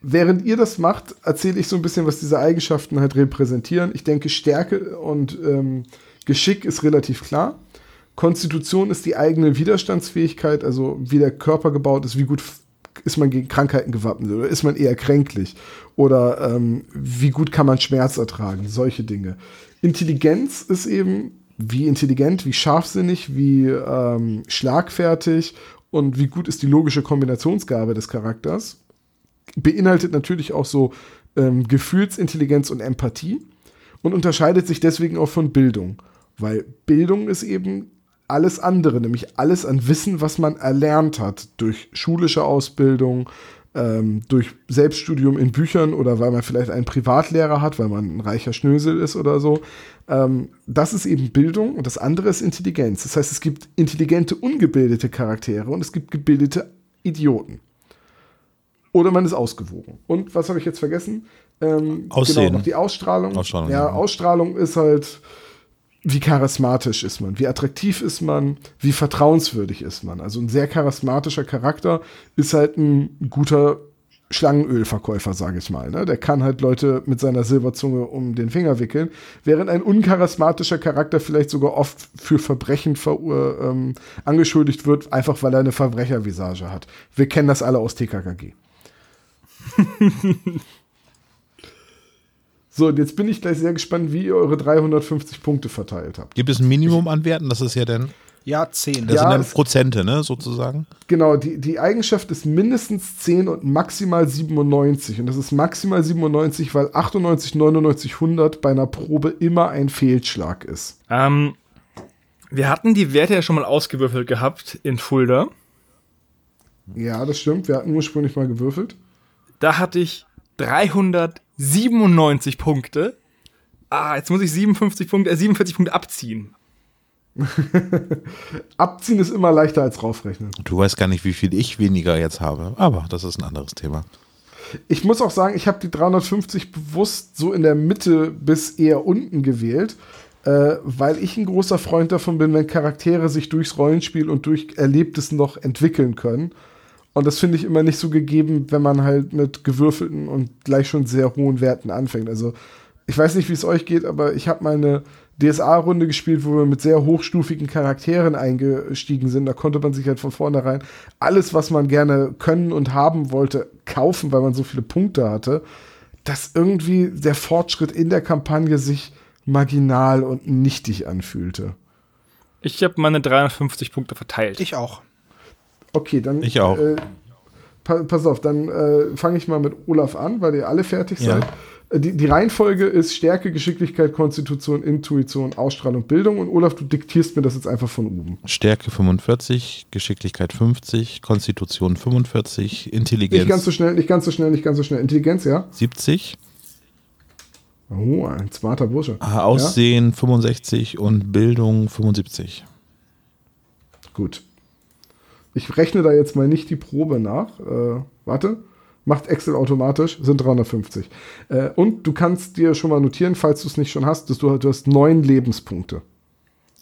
Während ihr das macht, erzähle ich so ein bisschen, was diese Eigenschaften halt repräsentieren. Ich denke, Stärke und ähm, Geschick ist relativ klar. Konstitution ist die eigene Widerstandsfähigkeit, also wie der Körper gebaut ist, wie gut ist man gegen Krankheiten gewappnet oder ist man eher kränklich oder ähm, wie gut kann man Schmerz ertragen, solche Dinge. Intelligenz ist eben wie intelligent, wie scharfsinnig, wie ähm, schlagfertig und wie gut ist die logische Kombinationsgabe des Charakters. Beinhaltet natürlich auch so ähm, Gefühlsintelligenz und Empathie und unterscheidet sich deswegen auch von Bildung, weil Bildung ist eben alles andere, nämlich alles an Wissen, was man erlernt hat durch schulische Ausbildung, ähm, durch Selbststudium in Büchern oder weil man vielleicht einen Privatlehrer hat, weil man ein reicher Schnösel ist oder so. Ähm, das ist eben Bildung und das andere ist Intelligenz. Das heißt, es gibt intelligente, ungebildete Charaktere und es gibt gebildete Idioten. Oder man ist ausgewogen. Und was habe ich jetzt vergessen? Ähm, Aussehen. Genau, noch die Ausstrahlung. Ausstrahlung, ja, ja. Ausstrahlung ist halt, wie charismatisch ist man, wie attraktiv ist man, wie vertrauenswürdig ist man. Also ein sehr charismatischer Charakter ist halt ein guter Schlangenölverkäufer, sage ich mal. Ne? Der kann halt Leute mit seiner Silberzunge um den Finger wickeln, während ein uncharismatischer Charakter vielleicht sogar oft für Verbrechen verur ähm, angeschuldigt wird, einfach weil er eine Verbrechervisage hat. Wir kennen das alle aus TKKG. so, und jetzt bin ich gleich sehr gespannt, wie ihr eure 350 Punkte verteilt habt. Gibt es ein Minimum an Werten? Das ist ja dann, Ja, 10. das Ja, sind dann Prozente, ne, sozusagen. Genau, die, die Eigenschaft ist mindestens 10 und maximal 97. Und das ist maximal 97, weil 98, 99, 100 bei einer Probe immer ein Fehlschlag ist. Ähm, wir hatten die Werte ja schon mal ausgewürfelt gehabt in Fulda. Ja, das stimmt. Wir hatten ursprünglich mal gewürfelt. Da hatte ich 397 Punkte. Ah, jetzt muss ich 57 Punkte, äh, 47 Punkte abziehen. Abziehen ist immer leichter als raufrechnen. Du weißt gar nicht, wie viel ich weniger jetzt habe. Aber das ist ein anderes Thema. Ich muss auch sagen, ich habe die 350 bewusst so in der Mitte bis eher unten gewählt, äh, weil ich ein großer Freund davon bin, wenn Charaktere sich durchs Rollenspiel und durch Erlebtes noch entwickeln können. Und das finde ich immer nicht so gegeben, wenn man halt mit gewürfelten und gleich schon sehr hohen Werten anfängt. Also ich weiß nicht, wie es euch geht, aber ich habe mal eine DSA-Runde gespielt, wo wir mit sehr hochstufigen Charakteren eingestiegen sind. Da konnte man sich halt von vornherein alles, was man gerne können und haben wollte, kaufen, weil man so viele Punkte hatte, dass irgendwie der Fortschritt in der Kampagne sich marginal und nichtig anfühlte. Ich habe meine 350 Punkte verteilt. Ich auch. Okay, dann. Ich auch. Äh, pa pass auf, dann äh, fange ich mal mit Olaf an, weil ihr alle fertig Ja. seid. Äh, Die, die Reihenfolge ist Stärke, Geschicklichkeit, Konstitution, Intuition, Ausstrahlung, Bildung. Und Olaf, du diktierst mir das jetzt einfach von oben. Stärke 45, Geschicklichkeit 50, Konstitution 45, Intelligenz Nicht ganz so schnell, nicht ganz so schnell, nicht ganz so schnell. Intelligenz, ja? 70, Oh, ein smarter Bursche. Ah, Aussehen 65 und Bildung 75. Ja? Gut. Ich rechne da jetzt mal nicht die Probe nach. Äh, warte. Macht Excel automatisch, sind 350. Äh, und du kannst dir schon mal notieren, falls du es nicht schon hast, dass du, du hast neun Lebenspunkte.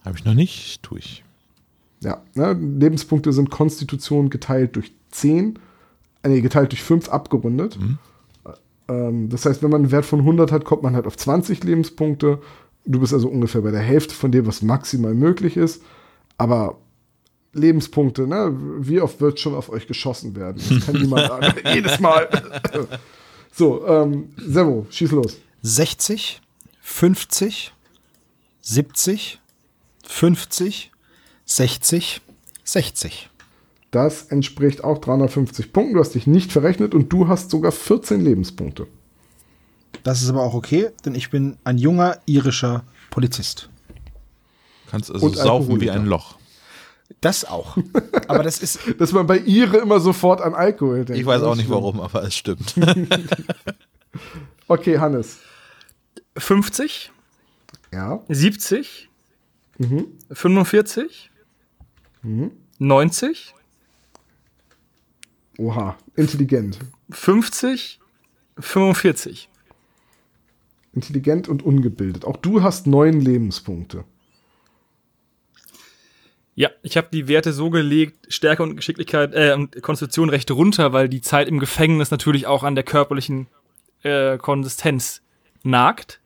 Habe ich noch nicht, tue ich. Ja, ne? Lebenspunkte sind Konstitution geteilt durch 10, äh, nee, geteilt durch 5 abgerundet. Ähm, das heißt, wenn man einen Wert von 100 hat, kommt man halt auf 20 Lebenspunkte. Du bist also ungefähr bei der Hälfte von dem, was maximal möglich ist. Aber Lebenspunkte, ne? Wie oft wird schon auf euch geschossen werden? Das kann niemand sagen. Jedes Mal. so, ähm, Servo, schieß los. 60, 50, 70, 50, 60, 60. Das entspricht auch 350 Punkten. Du hast dich nicht verrechnet und du hast sogar 14 Lebenspunkte. Das ist aber auch okay, denn ich bin ein junger irischer Polizist. Kannst also Und saufen wie ein Loch. Das auch. Aber das ist, Dass man bei Ire immer sofort an Alkohol denkt. Ich weiß auch nicht warum, aber es stimmt. Okay, Hannes. 50, Ja. 70, 45, 90, Oha. Intelligent. 50, 45. Intelligent und ungebildet. Auch du hast neun Lebenspunkte. Ja, ich habe die Werte so gelegt, Stärke und Geschicklichkeit, äh, und Konstitution recht runter, weil die Zeit im Gefängnis natürlich auch an der körperlichen äh, Konsistenz nagt.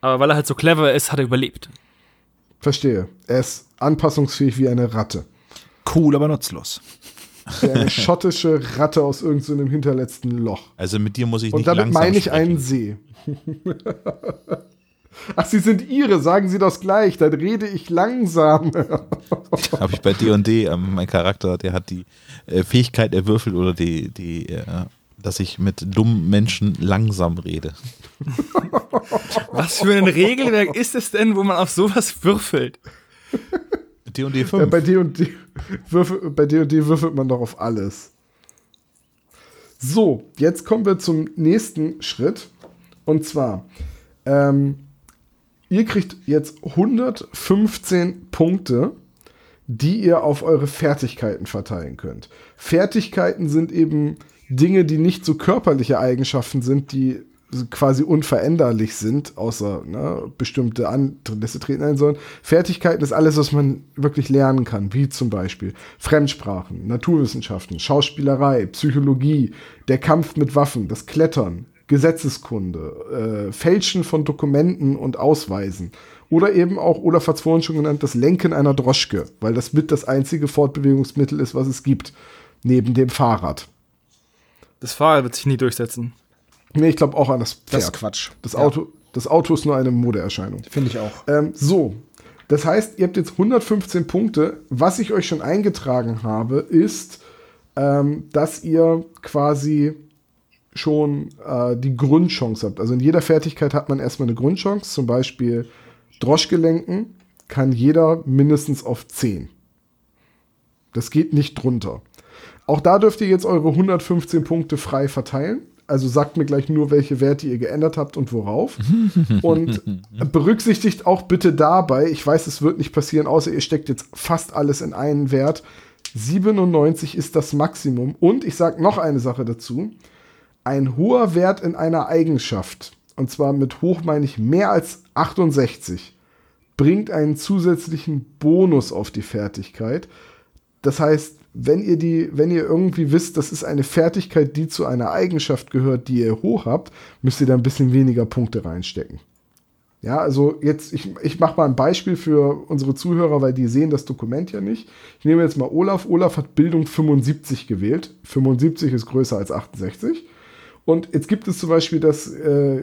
Aber weil er halt so clever ist, hat er überlebt. Verstehe. Er ist anpassungsfähig wie eine Ratte. cool, aber nutzlos. Eine schottische Ratte aus irgendeinem hinterletzten Loch. Also mit dir muss ich Und nicht damit langsam meine ich sprechen. einen See. Ach, Sie sind Ihre, sagen Sie das gleich, dann rede ich langsam. Habe ich bei D&D, ähm, mein Charakter, der hat die äh, Fähigkeit erwürfelt oder die, die äh, dass ich mit dummen Menschen langsam rede. Was für ein Regelwerk ist es denn, wo man auf sowas würfelt? D&D Ja, 5. bei D&D würfel, bei D&D würfelt man doch auf alles. So, jetzt kommen wir zum nächsten Schritt. Und zwar, ähm, ihr kriegt jetzt 115 Punkte, die ihr auf eure Fertigkeiten verteilen könnt. Fertigkeiten sind eben Dinge, die nicht so körperliche Eigenschaften sind, die quasi unveränderlich sind, außer ne, bestimmte Anlässe treten ein sollen. Fertigkeiten ist alles, was man wirklich lernen kann, wie zum Beispiel Fremdsprachen, Naturwissenschaften, Schauspielerei, Psychologie, der Kampf mit Waffen, das Klettern, Gesetzeskunde, äh, Fälschen von Dokumenten und Ausweisen. Oder eben auch, Olaf hat es vorhin schon genannt, das Lenken einer Droschke, weil das mit das einzige Fortbewegungsmittel ist, was es gibt, neben dem Fahrrad. Das Fahrrad wird sich nie durchsetzen. Nee, ich glaube auch an das Pferd. Das ist Quatsch. Das Auto, das Auto ist nur eine Modeerscheinung. Finde ich auch. Ähm, so, das heißt, ihr habt jetzt 115 Punkte. Was ich euch schon eingetragen habe, ist, ähm, dass ihr quasi schon äh, die Grundchance habt. Also in jeder Fertigkeit hat man erstmal eine Grundchance. Zum Beispiel Droschgelenken kann jeder mindestens auf 10. Das geht nicht drunter. Auch da dürft ihr jetzt eure 115 Punkte frei verteilen. Also sagt mir gleich nur, welche Werte ihr geändert habt und worauf. und berücksichtigt auch bitte dabei, ich weiß, es wird nicht passieren, außer ihr steckt jetzt fast alles in einen Wert. 97 ist das Maximum. Und ich sage noch eine Sache dazu. Ein hoher Wert in einer Eigenschaft, und zwar mit hoch meine ich mehr als 68, bringt einen zusätzlichen Bonus auf die Fertigkeit. Das heißt, wenn ihr die, wenn ihr irgendwie wisst, das ist eine Fertigkeit, die zu einer Eigenschaft gehört, die ihr hoch habt, müsst ihr da ein bisschen weniger Punkte reinstecken. Ja, also jetzt, ich, ich mache mal ein Beispiel für unsere Zuhörer, weil die sehen das Dokument ja nicht. Ich nehme jetzt mal Olaf. Olaf hat Bildung 75 gewählt. 75 ist größer als 68. Und jetzt gibt es zum Beispiel das, äh,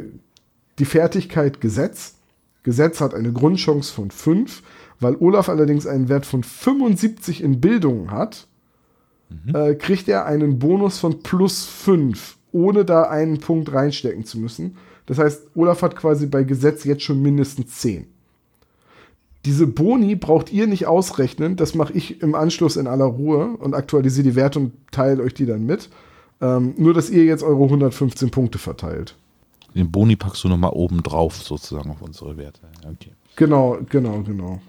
die Fertigkeit Gesetz. Gesetz hat eine Grundchance von 5. Weil Olaf allerdings einen Wert von 75 in Bildung hat, äh, kriegt er einen Bonus von plus 5, ohne da einen Punkt reinstecken zu müssen. Das heißt, Olaf hat quasi bei Gesetz jetzt schon mindestens 10. Diese Boni braucht ihr nicht ausrechnen, das mache ich im Anschluss in aller Ruhe und aktualisiere die Werte und teile euch die dann mit. Ähm, nur, dass ihr jetzt eure 115 Punkte verteilt. Den Boni packst du nochmal oben drauf, sozusagen, auf unsere Werte. Okay, Genau, genau, genau.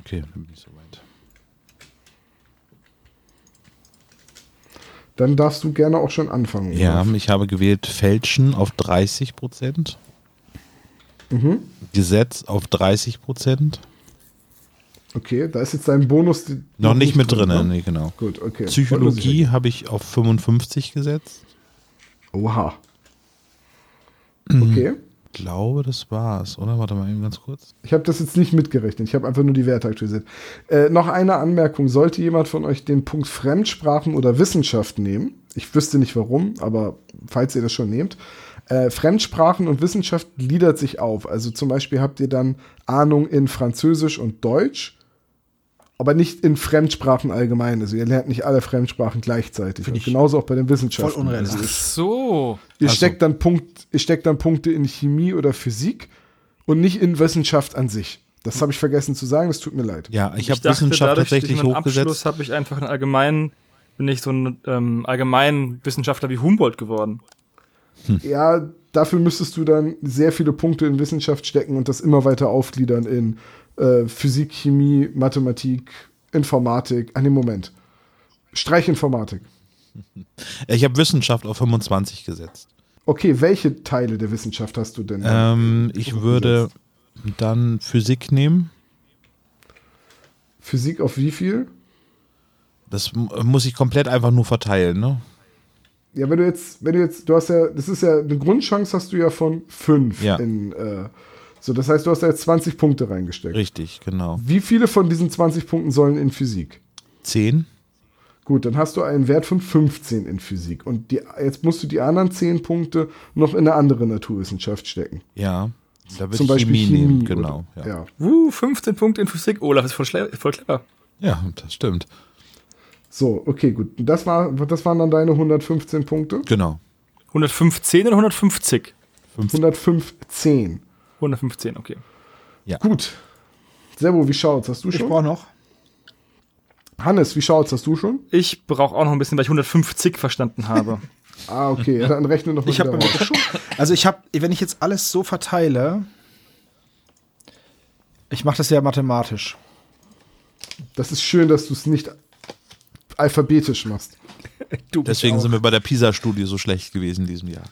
okay, dann bin ich soweit. Dann darfst du gerne auch schon anfangen. Ja, Olaf. ich habe gewählt Fälschen auf 30 Prozent. Gesetz auf 30 Prozent. Okay, da ist jetzt dein Bonus. die- Noch nicht mit drin, drin, ne? nee, genau. Gut, okay. Psychologie habe ich auf 55 gesetzt. Oha. Okay. glaube, das war's, oder? Warte mal eben ganz kurz. Ich habe das jetzt nicht mitgerechnet. Ich habe einfach nur die Werte aktualisiert. Äh, noch eine Anmerkung. Sollte jemand von euch den Punkt Fremdsprachen oder Wissenschaft nehmen, ich wüsste nicht warum, aber falls ihr das schon nehmt, äh, Fremdsprachen und Wissenschaft gliedert sich auf. Also zum Beispiel habt ihr dann Ahnung in Französisch und Deutsch, aber nicht in Fremdsprachen allgemein. Also ihr lernt nicht alle Fremdsprachen gleichzeitig. Und genauso auch bei den Wissenschaften. voll unrealistisch. Also So. Ihr Also- steckt, dann Punkt, ihr steckt dann Punkte in Chemie oder Physik und nicht in Wissenschaft an sich. Das habe ich vergessen zu sagen, das tut mir leid. Ja, ich habe dachte, Wissenschaft dadurch, durch tatsächlich Abschluss hochgesetzt. habe ich einfach einen allgemeinen, bin ich so ein ähm, allgemein Wissenschaftler wie Humboldt geworden. Ja, dafür müsstest du dann sehr viele Punkte in Wissenschaft stecken und das immer weiter aufgliedern in äh, Physik, Chemie, Mathematik, Informatik. An dem Moment. Streichinformatik. Ich habe Wissenschaft auf 25 gesetzt. Okay, welche Teile der Wissenschaft hast du denn? Ähm, ich würde dann Physik nehmen. Physik auf wie viel? Das muss ich komplett einfach nur verteilen, ne? Ja, wenn du jetzt, wenn du jetzt, du hast ja, das ist ja, eine Grundchance hast du ja von fünf Ja. in, äh, so, das heißt, du hast da jetzt 20 Punkte reingesteckt. Richtig, genau. Wie viele von diesen 20 Punkten sollen in Physik? 10. Gut, dann hast du einen Wert von 15 in Physik. Und die, jetzt musst du die anderen 10 Punkte noch in eine andere Naturwissenschaft stecken. Ja. Da würde Zum Beispiel Chemie, Chemie. nehmen, genau. Oder, Ja. ja. Uh, 15 Punkte in Physik. Olaf ist voll, voll clever. ja, das stimmt. So, okay, gut. Das, war, das waren dann deine 115 Punkte. Genau. 115 oder 150? 115. 115, okay. Gut. Servo, wie schaut's? Hast du Ich schon? brauche noch. Hannes, wie schaut's? Hast du schon? Ich brauche auch noch ein bisschen, weil ich 150 verstanden habe. Ah, okay. Ja, dann rechne noch mal Ich habe wieder raus. Also ich habe, wenn ich jetzt alles so verteile, ich mache das ja mathematisch. Das ist schön, dass du es nicht alphabetisch machst. Deswegen auch- sind wir bei der PISA-Studie so schlecht gewesen in diesem Jahr.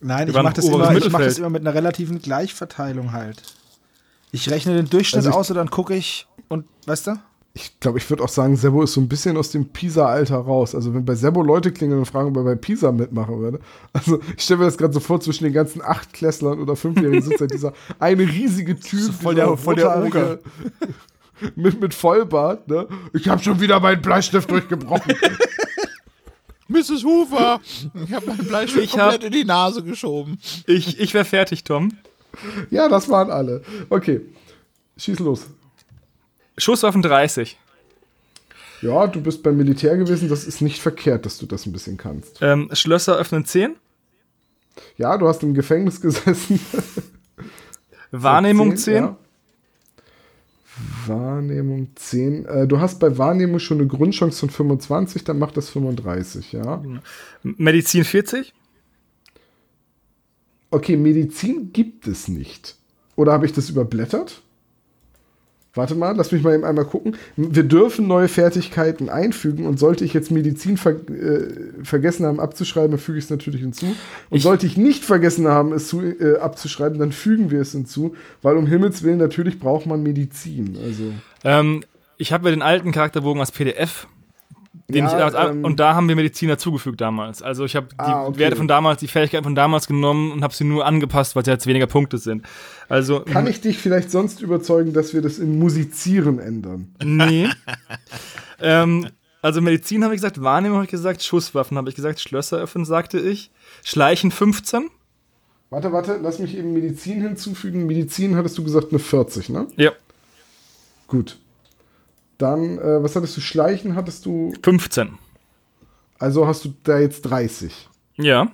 Nein, ich mache das, immer, ich mach das immer mit einer relativen Gleichverteilung halt. Ich rechne den Durchschnitt Also ich- aus und dann gucke ich und, weißt du? Ich glaube, ich würde auch sagen, Sebo ist so ein bisschen aus dem Pisa-Alter raus. Also wenn bei Sebo Leute klingeln und fragen, ob er bei Pisa mitmachen würde. Also ich stelle mir das gerade so vor, zwischen den ganzen Achtklässlern oder Fünfjährigen sitzt halt dieser eine riesige Typ. voll der- voll der rothaarige- Mit, mit Vollbart, ne? Ich habe schon wieder meinen Bleistift durchgebrochen. Mrs. Hoover, ich habe meinen Bleistift Ich hab- komplett in die Nase geschoben. Ich, ich wäre fertig, Tom. ja, das waren alle. Okay, schieß los. Schusswaffen 30. Ja, du bist beim Militär gewesen. Das ist nicht verkehrt, dass du das ein bisschen kannst. Ähm, Schlösser öffnen 10. Ja, du hast im Gefängnis gesessen. Wahrnehmung 10, 10. ja. Wahrnehmung 10. Äh, du hast bei Wahrnehmung schon eine Grundchance von 25, dann macht das 35, ja. Medizin 40. Okay, Medizin gibt es nicht. Oder habe ich das überblättert? Warte mal, lass mich mal eben einmal gucken. Wir dürfen neue Fertigkeiten einfügen und sollte ich jetzt Medizin ver äh, vergessen haben abzuschreiben, dann füge ich es natürlich hinzu. Und Ich- sollte ich nicht vergessen haben, es zu, äh, abzuschreiben, dann fügen wir es hinzu, weil um Himmels Willen natürlich braucht man Medizin. Also Ähm, ich habe ja den alten Charakterbogen als PDF. Den Ja, ich, äh, ähm, und da haben wir Medizin dazugefügt damals. Also ich habe die Ah, okay. Werte von damals, die Fähigkeiten von damals genommen und habe sie nur angepasst, weil sie jetzt weniger Punkte sind. Also kann ich dich vielleicht sonst überzeugen, dass wir das in Musizieren ändern? Nee. ähm, also Medizin habe ich gesagt, Wahrnehmung habe ich gesagt, Schusswaffen habe ich gesagt, Schlösser öffnen sagte ich, Schleichen 15. Warte, warte, lass mich eben Medizin hinzufügen. Medizin hattest du gesagt eine 40, ne? Ja, Gut. Dann, äh, was hattest du? Schleichen hattest du, 15. also hast du da jetzt 30. Ja.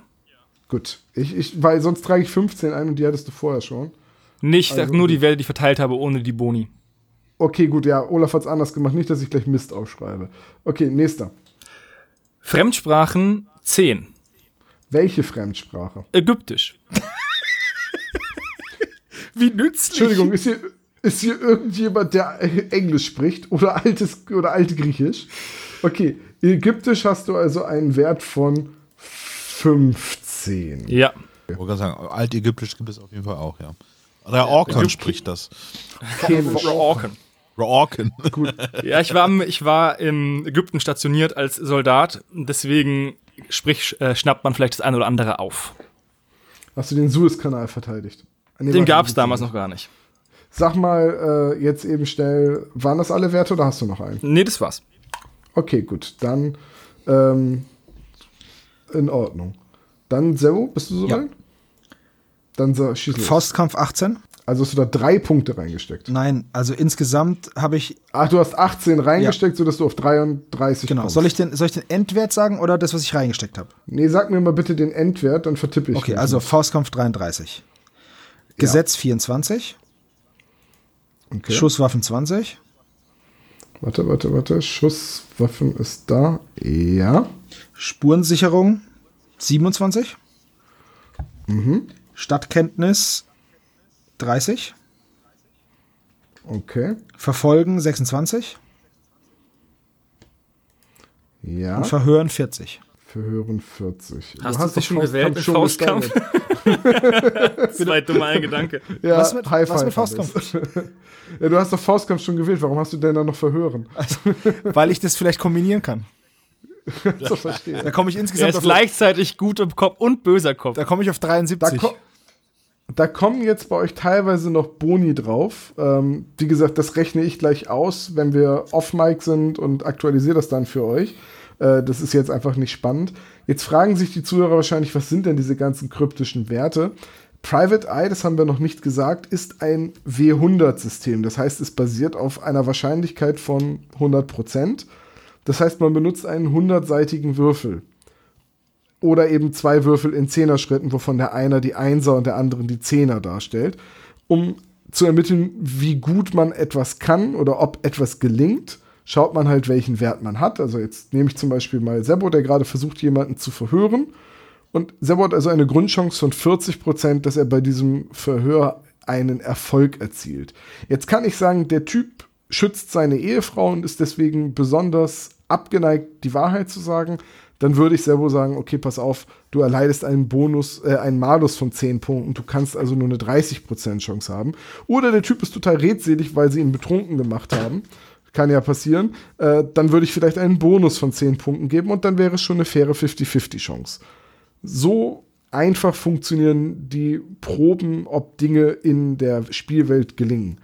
Gut. Ich, ich, weil sonst trage ich 15 ein und die hattest du vorher schon. Sag Also nur die. Werte, die ich verteilt habe, ohne die Boni. Okay, gut, ja, Olaf hat's anders gemacht. Nicht, dass ich gleich Mist aufschreibe. Okay, nächster. Fremdsprachen 10. Welche Fremdsprache? Ägyptisch. Wie nützlich. Entschuldigung, ist hier, ist hier irgendjemand, der Englisch spricht oder altes oder altgriechisch? Okay, Ägyptisch hast du also einen Wert von 15. Ja. Ich wollte gerade sagen, Altägyptisch gibt es auf jeden Fall auch, ja. Der Orkan spricht das. Orkan. Orkan. Ja, ich war, ich war in Ägypten stationiert als Soldat, deswegen sprich, äh, schnappt man vielleicht das eine oder andere auf. Hast du den Suezkanal verteidigt? Nee, Den gab es damals noch gar nicht. Sag mal äh, jetzt eben schnell, waren das alle Werte oder hast du noch einen? Nee, das war's. Okay, gut, dann ähm, in Ordnung. Dann Servo, bist du soweit? Dann sa- schieß los. Faustkampf 18? Also hast du da drei Punkte reingesteckt. Nein, also insgesamt habe ich. Ach, du hast 18 reingesteckt, sodass du auf 33 Genau. kommst. Soll ich, den, soll ich den Endwert sagen oder das, was ich reingesteckt habe? Nee, sag mir mal bitte den Endwert, dann vertippe ich. Okay, gleich also. Faustkampf 33. Gesetz 24. okay. Schusswaffen 20. Warte, warte, warte. Schusswaffen ist da. Ja. Spurensicherung 27. Stadtkenntnis 30. Okay. Verfolgen 26. Ja. Und Verhören 40. Verhören 40. Hast du doch dich schon gewählt mit Faustkampf? gesteigert. Zwei dumme ein Gedanke. Ja, Was mit- High was mit Faustkampf? ja, du hast doch Faustkampf schon gewählt. Warum hast du denn dann noch Verhören? Weil ich das vielleicht kombinieren kann. so verstehe. Da komme ich Er insgesamt ist auf, gleichzeitig gut im Kopf und böser Kopf. da komme ich auf Da, 73. ko da kommen jetzt bei euch teilweise noch Boni drauf. Ähm, wie gesagt, das rechne ich gleich aus, wenn wir off-Mic sind und aktualisiere das dann für euch. Äh, das ist jetzt einfach nicht spannend. Jetzt fragen sich die Zuhörer wahrscheinlich, was sind denn diese ganzen kryptischen Werte? Private Eye, das haben wir noch nicht gesagt, ist ein W100-System. Das heißt, es basiert auf einer Wahrscheinlichkeit von 100%. Das heißt, man benutzt einen 100-seitigen Würfel. Oder eben zwei Würfel in Zehner-Schritten, wovon der einer die Einser und der andere die Zehner darstellt, um zu ermitteln, wie gut man etwas kann oder ob etwas gelingt. Schaut man halt, welchen Wert man hat. Also jetzt nehme ich zum Beispiel mal Sebo, der gerade versucht, jemanden zu verhören. Und Sebo hat also eine Grundchance von 40 Prozent, dass er bei diesem Verhör einen Erfolg erzielt. Jetzt kann ich sagen, der Typ schützt seine Ehefrau und ist deswegen besonders abgeneigt, die Wahrheit zu sagen. Dann würde ich Sebo sagen, okay, pass auf, du erleidest einen Bonus, äh, einen Malus von 10 Punkten, du kannst also nur eine 30% Chance haben. Oder der Typ ist total redselig, weil sie ihn betrunken gemacht haben. Kann ja passieren. Äh, dann würde ich vielleicht einen Bonus von 10 Punkten geben und dann wäre es schon eine faire 50-50 Chance so einfach funktionieren die Proben, ob Dinge in der Spielwelt gelingen.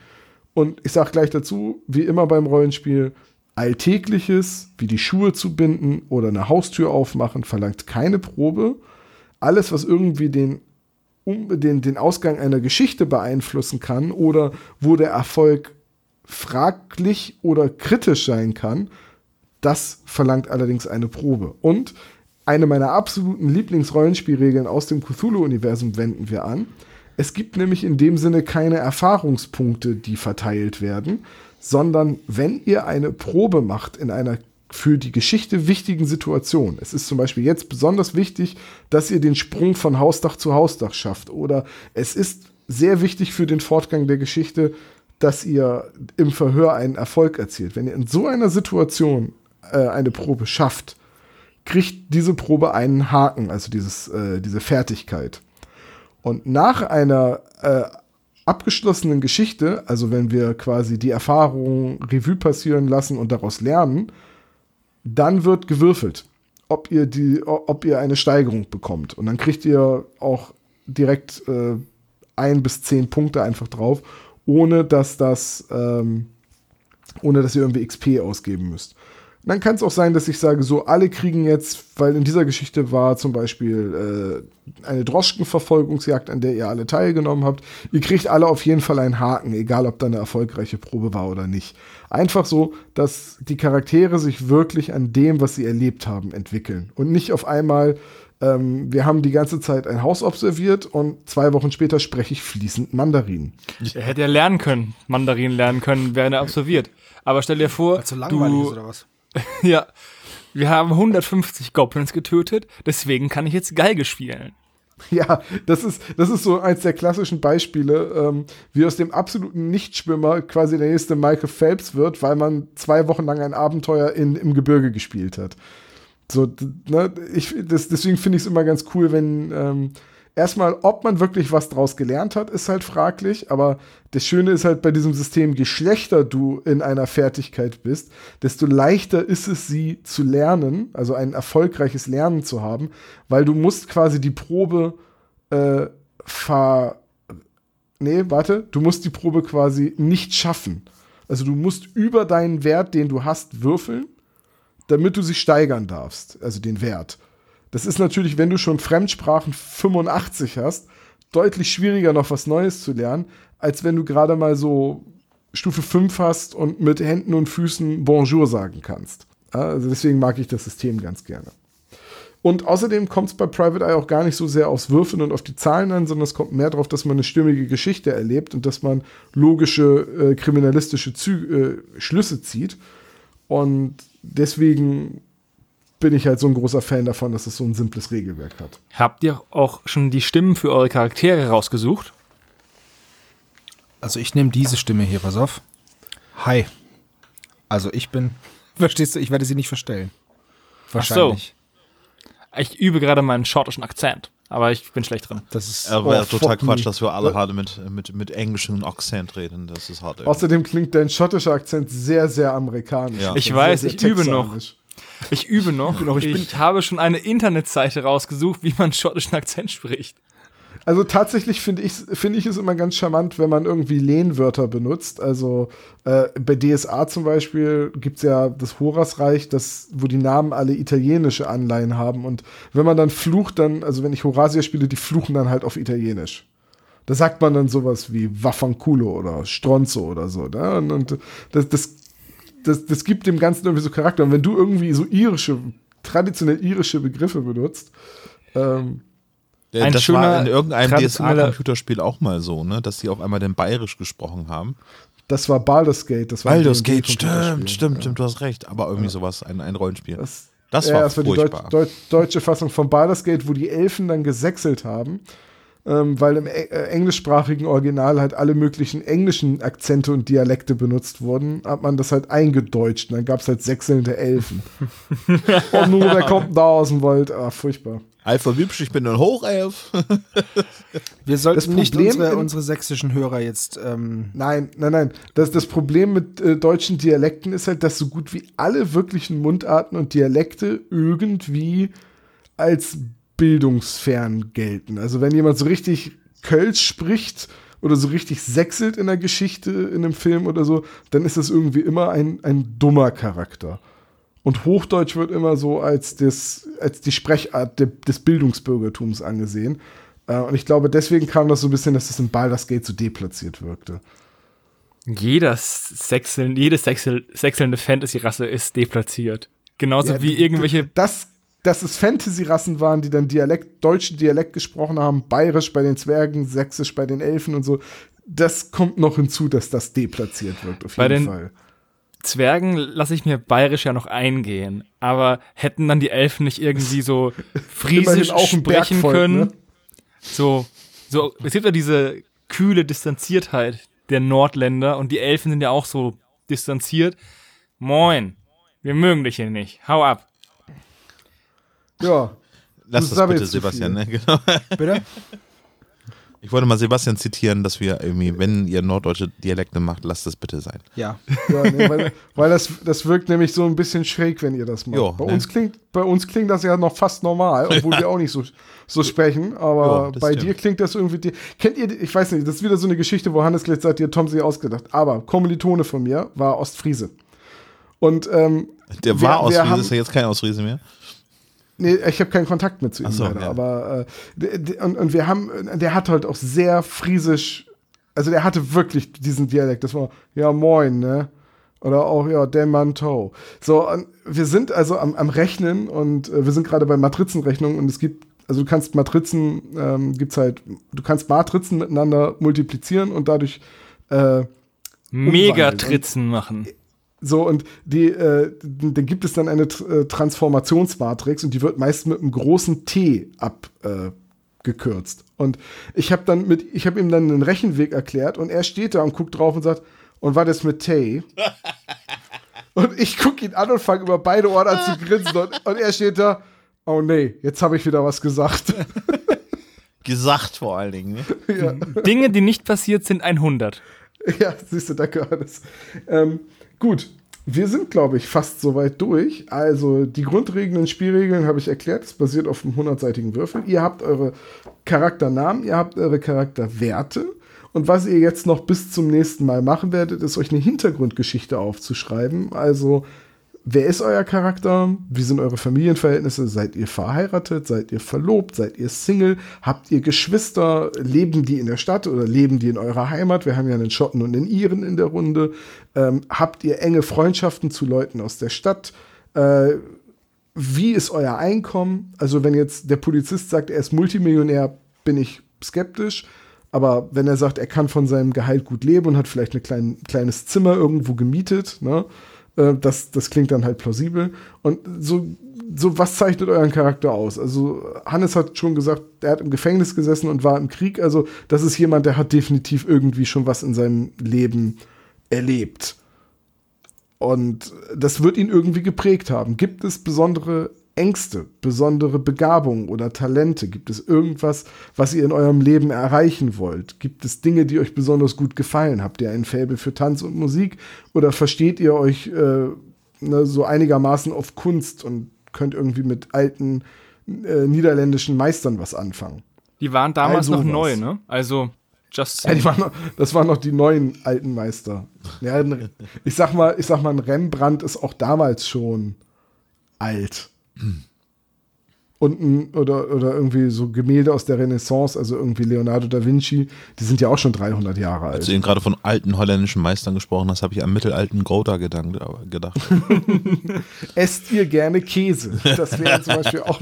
Und ich sage gleich dazu, wie immer beim Rollenspiel, Alltägliches, wie die Schuhe zu binden oder eine Haustür aufmachen, verlangt keine Probe. Alles, was irgendwie den, um, den, den Ausgang einer Geschichte beeinflussen kann oder wo der Erfolg fraglich oder kritisch sein kann, das verlangt allerdings eine Probe. Und eine meiner absoluten Lieblingsrollenspielregeln aus dem Cthulhu-Universum wenden wir an. Es gibt nämlich in dem Sinne keine Erfahrungspunkte, die verteilt werden, sondern wenn ihr eine Probe macht in einer für die Geschichte wichtigen Situation. Es ist zum Beispiel jetzt besonders wichtig, dass ihr den Sprung von Hausdach zu Hausdach schafft. Oder es ist sehr wichtig für den Fortgang der Geschichte, dass ihr im Verhör einen Erfolg erzielt. Wenn ihr in so einer Situation äh, eine Probe schafft, kriegt diese Probe einen Haken, also dieses, äh, diese Fertigkeit. Und nach einer äh, abgeschlossenen Geschichte, also wenn wir quasi die Erfahrung Revue passieren lassen und daraus lernen, dann wird gewürfelt, ob ihr, die, ob ihr eine Steigerung bekommt. Und dann kriegt ihr auch direkt äh, ein bis zehn Punkte einfach drauf, ohne dass das, ähm, ohne dass ihr irgendwie XP ausgeben müsst. Dann kann es auch sein, dass ich sage, so alle kriegen jetzt, weil in dieser Geschichte war zum Beispiel äh, eine Droschkenverfolgungsjagd, an der ihr alle teilgenommen habt. Ihr kriegt alle auf jeden Fall einen Haken, egal ob da eine erfolgreiche Probe war oder nicht. Einfach so, dass die Charaktere sich wirklich an dem, was sie erlebt haben, entwickeln. Und nicht auf einmal, ähm, wir haben die ganze Zeit ein Haus observiert und zwei Wochen später spreche ich fließend Mandarin. Er hätte ja lernen können, Mandarin lernen können, wäre er absolviert. Aber stell dir vor, Weil es so langweilig du, ist oder was? ja, wir haben 150 Goblins getötet, deswegen kann ich jetzt Geige spielen. Ja, das ist, das ist so eins der klassischen Beispiele, ähm, wie aus dem absoluten Nichtschwimmer quasi der nächste Michael Phelps wird, weil man zwei Wochen lang ein Abenteuer in, im Gebirge gespielt hat. So, ne, ich, das, deswegen finde ich es immer ganz cool, wenn ähm, erstmal, ob man wirklich was draus gelernt hat, ist halt fraglich, aber das Schöne ist halt bei diesem System, je schlechter du in einer Fertigkeit bist, desto leichter ist es, sie zu lernen, also ein erfolgreiches Lernen zu haben, weil du musst quasi die Probe äh, ver. Nee, warte, du musst die Probe quasi nicht schaffen. Also du musst über deinen Wert, den du hast, würfeln, damit du sie steigern darfst. Also den Wert. Das ist natürlich, wenn du schon Fremdsprachen 85 hast, deutlich schwieriger, noch was Neues zu lernen, als wenn du gerade mal so Stufe 5 hast und mit Händen und Füßen Bonjour sagen kannst. Also deswegen mag ich das System ganz gerne. Und außerdem kommt es bei Private Eye auch gar nicht so sehr aufs Würfeln und auf die Zahlen an, sondern es kommt mehr darauf, dass man eine stimmige Geschichte erlebt und dass man logische äh, kriminalistische Zü äh, Schlüsse zieht. Und deswegen bin ich halt so ein großer Fan davon, dass es so ein simples Regelwerk hat. Habt ihr auch schon die Stimmen für eure Charaktere rausgesucht? Also ich nehme diese Stimme hier, pass auf. Hi. Also ich bin, verstehst du, ich werde sie nicht verstellen. Wahrscheinlich. Ich übe gerade meinen schottischen Akzent, aber ich bin schlecht drin. Das ist Aber wäre Oh, total Quatsch, me. dass wir alle hart mit, mit, mit englischem Akzent reden. Das ist hart. irgendwie. Außerdem klingt dein schottischer Akzent sehr, sehr amerikanisch. Ja. Ich Sehr, weiß, sehr ich übe noch. Ich übe noch. Ich ich bin- habe schon eine Internetseite rausgesucht, wie man schottischen Akzent spricht. Also tatsächlich finde ich, finde ich es immer ganz charmant, wenn man irgendwie Lehnwörter benutzt. Also äh, bei DSA zum Beispiel gibt es ja das Horasreich, das, wo die Namen alle italienische Anleihen haben. Und wenn man dann flucht, dann, also wenn ich Horasia spiele, die fluchen dann halt auf Italienisch. Da sagt man dann sowas wie Waffanculo oder Stronzo oder so. Ne? Und, und das, das, das, das gibt dem Ganzen irgendwie so Charakter. Und wenn du irgendwie so irische, traditionell irische Begriffe benutzt, ähm, Ja, Ein das schöner, war in irgendeinem DSA-Computerspiel auch mal so, ne? dass die auf einmal den Bayerisch gesprochen haben. Das war Baldur's Gate. Das war ein Baldur's Gate, stimmt, stimmt, stimmt, du hast recht. Aber irgendwie sowas, ein, ein Rollenspiel. Das, Das ja, war das war die Deut furchtbar. Deut deutsche Fassung von Baldur's Gate, wo die Elfen dann gesächselt haben, ähm, weil im äh, englischsprachigen Original halt alle möglichen englischen Akzente und Dialekte benutzt wurden, hat man das halt eingedeutscht und dann gab es halt sächselnde Elfen. und nur, der kommt da aus dem Wald. Ah, furchtbar. Alpha Wipsch, ich bin ein Hochelf. Wir sollten Das nicht Problem unsere, unsere sächsischen Hörer jetzt. Ähm, Nein, nein, nein. Das, das Problem mit äh, deutschen Dialekten ist halt, dass so gut wie alle wirklichen Mundarten und Dialekte irgendwie als bildungsfern gelten. Also wenn jemand so richtig Kölsch spricht oder so richtig sächselt in der Geschichte, in einem Film oder so, dann ist das irgendwie immer ein, ein dummer Charakter. Und Hochdeutsch wird immer so als, das, als die Sprechart de, des Bildungsbürgertums angesehen. Äh, und ich glaube, deswegen kam das so ein bisschen, dass das in Baldur's Gate so deplatziert wirkte. Jeder Sechseln, jede Sechsel, sechselnde Fantasy-Rasse ist deplatziert. Genauso Ja, wie irgendwelche. Dass, dass es Fantasy-Rassen waren, die dann Dialekt, deutschen Dialekt gesprochen haben, bayerisch bei den Zwergen, sächsisch bei den Elfen und so. Das kommt noch hinzu, dass das deplatziert wird, auf Bei jeden den- Fall. Zwergen lasse ich mir bayerisch ja noch eingehen. Aber hätten dann die Elfen nicht irgendwie so friesisch sprechen Bergvolk, können? ne? So, so, es gibt ja diese kühle Distanziertheit der Nordländer und die Elfen sind ja auch so distanziert. Moin, wir mögen dich hier nicht. Hau ab. Ja. Lass das bitte, Sebastian. Ne? Genau. bitte? Ich wollte mal Sebastian zitieren, dass wir irgendwie, wenn ihr norddeutsche Dialekte macht, lasst das bitte sein. Ja. ja nee, weil weil das, das wirkt nämlich so ein bisschen schräg, wenn ihr das macht. Jo, bei, ne? uns klingt, bei uns klingt das ja noch fast normal, obwohl wir auch nicht so, so sprechen. Aber Jo, bei stimmt. dir klingt das irgendwie. Kennt ihr, ich weiß nicht, das ist wieder so eine Geschichte, wo Hannes gleich sagt, ihr Tom sich ausgedacht. Aber Kommilitone von mir war Ostfriese. Und ähm, Der war wir Friese, haben- ist ja jetzt kein Ausfriese mehr. Nee, ich habe keinen Kontakt mehr zu ihm Ach so, leider. ja. Aber äh, und, und wir haben, der hat halt auch sehr friesisch, also der hatte wirklich diesen Dialekt. Das war ja moin, ne? Oder auch ja den Manteau. So, und wir sind also am, am Rechnen und äh, wir sind gerade bei Matrizenrechnung und es gibt also du kannst Matrizen, ähm, gibt's halt, du kannst Matrizen miteinander multiplizieren und dadurch äh, Megatritzen machen. So, und die, äh, da gibt es dann eine äh, Transformationsmatrix und die wird meist mit einem großen T abgekürzt. Äh, und ich habe dann mit, ich habe ihm dann einen Rechenweg erklärt und er steht da und guckt drauf und sagt, und was ist mit T? und ich gucke ihn an und fange über beide Ohren an zu grinsen und, und er steht da, oh nee, jetzt habe ich wieder was gesagt. Gesagt vor allen Dingen. Ne? ja. Dinge, die nicht passiert sind, 100. Ja, siehst du, danke, Hannes. Ähm, gut. wir sind, glaube ich, fast soweit durch. Also die Grundregeln, Spielregeln habe ich erklärt. Es basiert auf einem 100-seitigen Würfel. Ihr habt eure Charakternamen, ihr habt eure Charakterwerte. Und was ihr jetzt noch bis zum nächsten Mal machen werdet, ist euch eine Hintergrundgeschichte aufzuschreiben. Also Wer ist euer Charakter? Wie sind eure Familienverhältnisse? Seid ihr verheiratet? Seid ihr verlobt? Seid ihr Single? Habt ihr Geschwister? Leben die in der Stadt oder leben die in eurer Heimat? Wir haben ja einen Schotten und einen Iren in der Runde. Ähm, habt ihr enge Freundschaften zu Leuten aus der Stadt? Äh, wie ist euer Einkommen? Also, wenn jetzt der Polizist sagt, er ist Multimillionär, bin ich skeptisch. Aber wenn er sagt, er kann von seinem Gehalt gut leben und hat vielleicht ein klein, kleines Zimmer irgendwo gemietet, ne? Äh, das, das klingt dann halt plausibel. Und so, so, was zeichnet euren Charakter aus? Also, Hannes hat schon gesagt, er hat im Gefängnis gesessen und war im Krieg. Also, das ist jemand, der hat definitiv irgendwie schon was in seinem Leben erlebt. Und das wird ihn irgendwie geprägt haben. Gibt es besondere Ängste, besondere Begabungen oder Talente? Gibt es irgendwas, was ihr in eurem Leben erreichen wollt? Gibt es Dinge, die euch besonders gut gefallen? Habt ihr ein Faible für Tanz und Musik? Oder versteht ihr euch äh, ne, so einigermaßen auf Kunst und könnt irgendwie mit alten äh, niederländischen Meistern was anfangen? Die waren damals also noch neu, ne? Also Just ja, waren noch, das waren noch die neuen alten Meister. Ja, ich sag mal, ich sag mal, ein Rembrandt ist auch damals schon alt. Und ein, oder, oder irgendwie so Gemälde aus der Renaissance, also irgendwie Leonardo da Vinci, die sind ja auch schon 300 Jahre alt. Als du eben gerade von alten holländischen Meistern gesprochen hast, habe ich am mittelalten Gouda gedacht. Esst ihr gerne Käse? Das wäre zum Beispiel auch.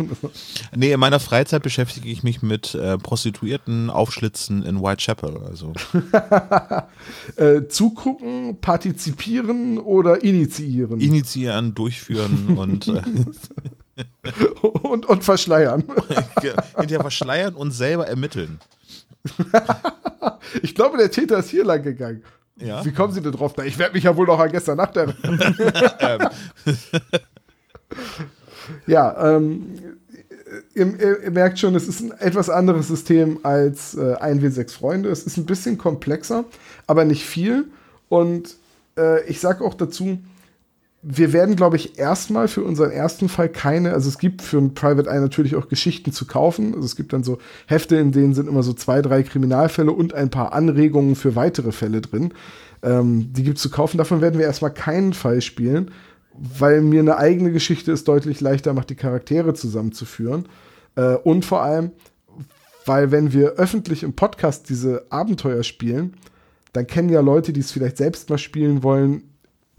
nee, in meiner Freizeit beschäftige ich mich mit äh, Prostituierten aufschlitzen in Whitechapel. Also. äh, zugucken, partizipieren oder initiieren? Initiieren, durchführen und. Äh, und, und verschleiern. Hinterher verschleiern und selber ermitteln. ich glaube, der Täter ist hier lang gegangen. Ja? Wie kommen Sie denn drauf? Ich werde mich ja wohl noch an gestern Nacht erinnern. Ja, ähm, ihr, ihr, merkt schon, es ist ein etwas anderes System als äh, 1W6 Freunde. Es ist ein bisschen komplexer, aber nicht viel. Und äh, ich sage auch dazu, wir werden, glaube ich, erstmal für unseren ersten Fall keine, also es gibt für ein Private Eye natürlich auch Geschichten zu kaufen. Also es gibt dann so Hefte, in denen sind immer so zwei, drei Kriminalfälle und ein paar Anregungen für weitere Fälle drin. Ähm, die gibt es zu kaufen. Davon werden wir erstmal keinen Fall spielen, weil mir eine eigene Geschichte es deutlich leichter macht, die Charaktere zusammenzuführen. Äh, und vor allem, weil wenn wir öffentlich im Podcast diese Abenteuer spielen, dann kennen ja Leute, die es vielleicht selbst mal spielen wollen,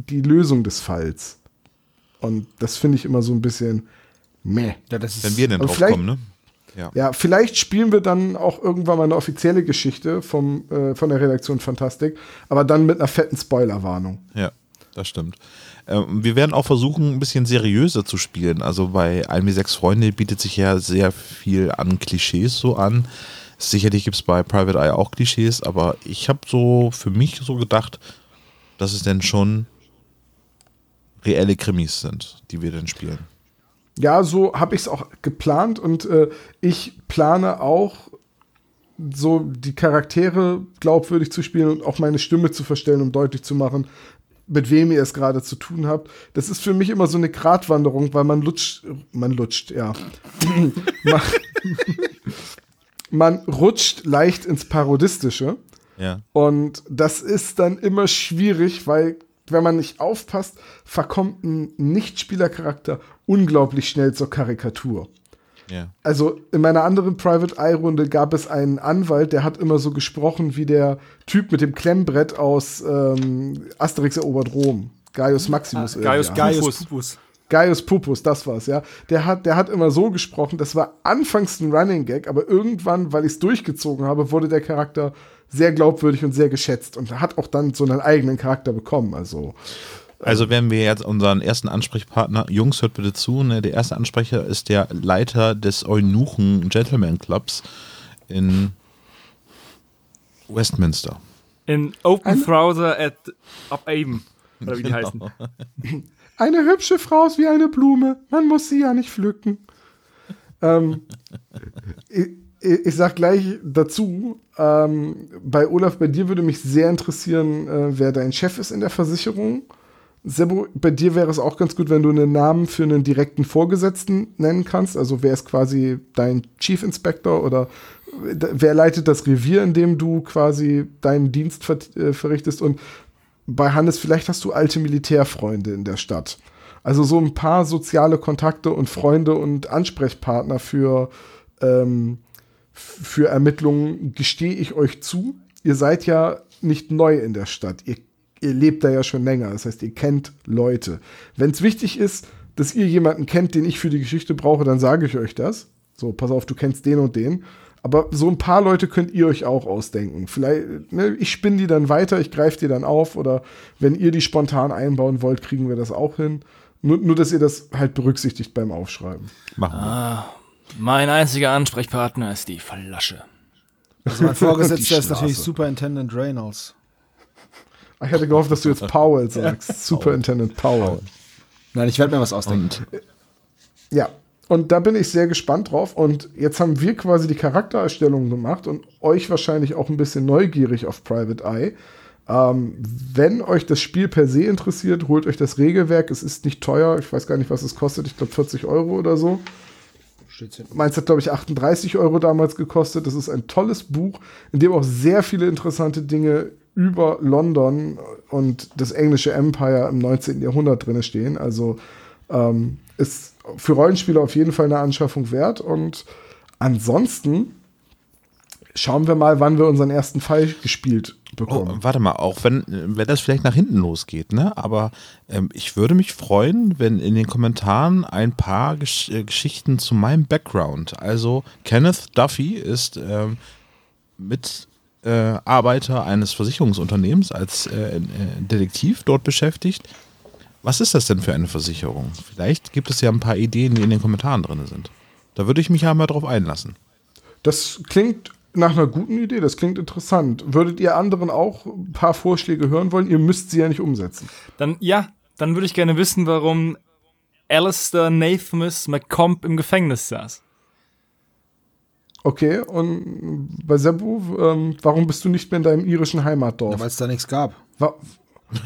die Lösung des Falls. Und das finde ich immer so ein bisschen meh. Ja, das ist, Wenn wir denn drauf kommen, ne? Ja. ja, vielleicht spielen wir dann auch irgendwann mal eine offizielle Geschichte vom, äh, von der Redaktion Fantastik, aber dann mit einer fetten Spoilerwarnung. Ja, das stimmt. Ähm, wir werden auch versuchen, ein bisschen seriöser zu spielen. Also bei 1W6 Freunde bietet sich ja sehr viel an Klischees so an. Sicherlich gibt es bei Private Eye auch Klischees, aber ich habe so für mich so gedacht, dass es denn schon reelle Krimis sind, die wir dann spielen. Ja, so habe ich es auch geplant und äh, ich plane auch so die Charaktere glaubwürdig zu spielen und auch meine Stimme zu verstellen, um deutlich zu machen, mit wem ihr es gerade zu tun habt. Das ist für mich immer so eine Gratwanderung, weil man lutscht, man lutscht, ja. man, man rutscht leicht ins Parodistische. Ja. Und das ist dann immer schwierig, weil wenn man nicht aufpasst, verkommt ein Nichtspielercharakter unglaublich schnell zur Karikatur. Ja. Also in meiner anderen Private Eye Runde gab es einen Anwalt, der hat immer so gesprochen wie der Typ mit dem Klemmbrett aus ähm, Asterix erobert Rom. Gaius Maximus. Ah, Gaius, Gaius Pupus. Gaius Pupus, das war's, ja. Der hat, der hat immer so gesprochen, das war anfangs ein Running Gag, aber irgendwann, weil ich es durchgezogen habe, wurde der Charakter sehr glaubwürdig und sehr geschätzt und hat auch dann so einen eigenen Charakter bekommen. Also, also werden wir jetzt unseren ersten Ansprechpartner, Jungs, hört bitte zu, ne? der erste Ansprecher ist der Leiter des Eunuchen Gentleman Clubs in Westminster. In Open Trouser at Up Aben, oder wie die genau. heißen. Eine hübsche Frau ist wie eine Blume, man muss sie ja nicht pflücken. ähm, ich sag gleich dazu, ähm, bei Olaf, bei dir würde mich sehr interessieren, äh, wer dein Chef ist in der Versicherung. Sebo, bei dir wäre es auch ganz gut, wenn du einen Namen für einen direkten Vorgesetzten nennen kannst. Also wer ist quasi dein Chief Inspector oder wer leitet das Revier, in dem du quasi deinen Dienst ver äh, verrichtest? Und bei Hannes, vielleicht hast du alte Militärfreunde in der Stadt. Also so ein paar soziale Kontakte und Freunde und Ansprechpartner für, ähm, für Ermittlungen gestehe ich euch zu. Ihr seid ja nicht neu in der Stadt. Ihr, ihr lebt da ja schon länger. Das heißt, ihr kennt Leute. Wenn es wichtig ist, dass ihr jemanden kennt, den ich für die Geschichte brauche, dann sage ich euch das. So, pass auf, du kennst den und den. Aber so ein paar Leute könnt ihr euch auch ausdenken. Vielleicht, ne, ich spinne die dann weiter, ich greife die dann auf oder wenn ihr die spontan einbauen wollt, kriegen wir das auch hin. Nur, nur dass ihr das halt berücksichtigt beim Aufschreiben. Machen wir. Ah, mein einziger Ansprechpartner ist die Flasche. Also mein Vorgesetzter ist natürlich. Superintendent Reynolds. Ich hatte gehofft, dass du jetzt Powell sagst. Superintendent Powell. Nein, ich werde mir was ausdenken. Ja, und da bin ich sehr gespannt drauf. Und jetzt haben wir quasi die Charaktererstellung gemacht und euch wahrscheinlich auch ein bisschen neugierig auf Private Eye. Ähm, wenn euch das Spiel per se interessiert, holt euch das Regelwerk. Es ist nicht teuer. Ich weiß gar nicht, was es kostet. Ich glaube 40 Euro oder so. Steht's. Meins hat, glaube ich, 38 Euro damals gekostet. Das ist ein tolles Buch, in dem auch sehr viele interessante Dinge über London und das englische Empire im 19. Jahrhundert drin stehen. Also ähm, ist für Rollenspieler auf jeden Fall eine Anschaffung wert. Und ansonsten schauen wir mal, wann wir unseren ersten Fall gespielt Oh, bekommen. warte mal, auch wenn, wenn das vielleicht nach hinten losgeht, ne? Aber ähm, ich würde mich freuen, wenn in den Kommentaren ein paar Gesch äh, Geschichten zu meinem Background. Also Kenneth Duffy ist ähm, Mitarbeiter äh, eines Versicherungsunternehmens als äh, äh, Detektiv dort beschäftigt. Was ist das denn für eine Versicherung? Vielleicht gibt es ja ein paar Ideen, die in den Kommentaren drin sind. Da würde ich mich ja mal drauf einlassen. Das klingt nach einer guten Idee, das klingt interessant. Würdet ihr anderen auch ein paar Vorschläge hören wollen? Ihr müsst sie ja nicht umsetzen. Dann, ja, dann würde ich gerne wissen, warum Alistair Nathamus McComb im Gefängnis saß. Okay, und bei Sebu, ähm, warum bist du nicht mehr in deinem irischen Heimatdorf? Weil es da nichts gab. Wa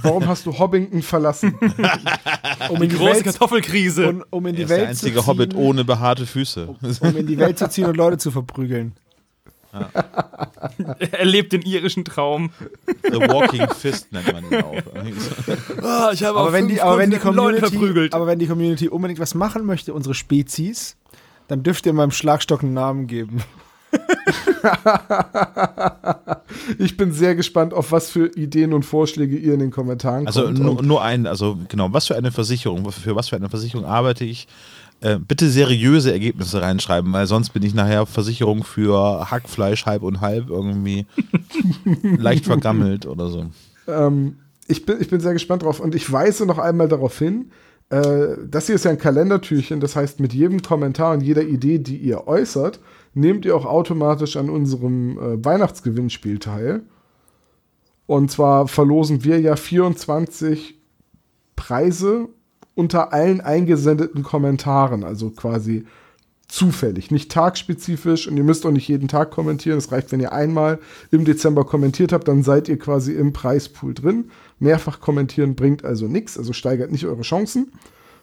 warum hast du Hobbington verlassen? Um Die große Kartoffelkrise. um, um in die Er ist der Welt einzige zu ziehen, Hobbit ohne behaarte Füße. um in die Welt zu ziehen und Leute zu verprügeln. er lebt den irischen Traum. The Walking Fist nennt man ihn auch. Ah, ich habe Aber wenn, die, aber, wenn die Leute Community, verprügelt. aber wenn die Community unbedingt was machen möchte, unsere Spezies, dann dürft ihr meinem Schlagstock einen Namen geben. ich bin sehr gespannt, auf was für Ideen und Vorschläge ihr in den Kommentaren Also kommt. nur, Und nur ein, also genau, was für eine Versicherung, für was für eine Versicherung arbeite ich? Äh, bitte seriöse Ergebnisse reinschreiben, weil sonst bin ich nachher Versicherung für Hackfleisch halb und halb irgendwie leicht vergammelt oder so. ähm, ich, bin, ich bin sehr gespannt drauf. Und ich weise noch einmal darauf hin, äh, das hier ist ja ein Kalendertürchen. Das heißt, mit jedem Kommentar und jeder Idee, die ihr äußert, nehmt ihr auch automatisch an unserem äh, Weihnachtsgewinnspiel teil. Und zwar verlosen wir ja 24 Preise unter allen eingesendeten Kommentaren, also quasi zufällig, nicht tagspezifisch und ihr müsst auch nicht jeden Tag kommentieren. Es reicht, wenn ihr einmal im Dezember kommentiert habt, dann seid ihr quasi im Preispool drin. Mehrfach kommentieren bringt also nichts, also steigert nicht eure Chancen.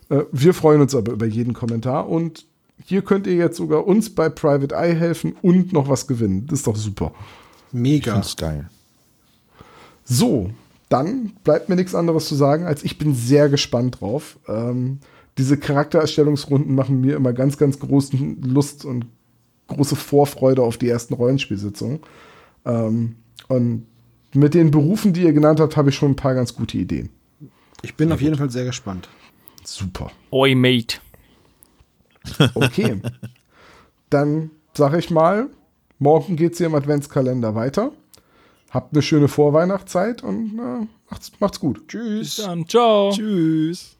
Äh, wir freuen uns aber über jeden Kommentar und hier könnt ihr jetzt sogar uns bei Private Eye helfen und noch was gewinnen. Das ist doch super. Ich Mega. find's geil. So, dann bleibt mir nichts anderes zu sagen, als ich bin sehr gespannt drauf. Ähm, diese Charaktererstellungsrunden machen mir immer ganz, ganz großen Lust und große Vorfreude auf die ersten Rollenspielsitzungen. Ähm, und mit den Berufen, die ihr genannt habt, habe ich schon ein paar ganz gute Ideen. Ich bin auf jeden Fall sehr gespannt. Super. Oi, Mate. Okay. Dann sage ich mal, morgen geht es hier im Adventskalender weiter. Habt eine schöne Vorweihnachtszeit und äh, macht's, macht's gut. Bis dann. Ciao. Tschüss.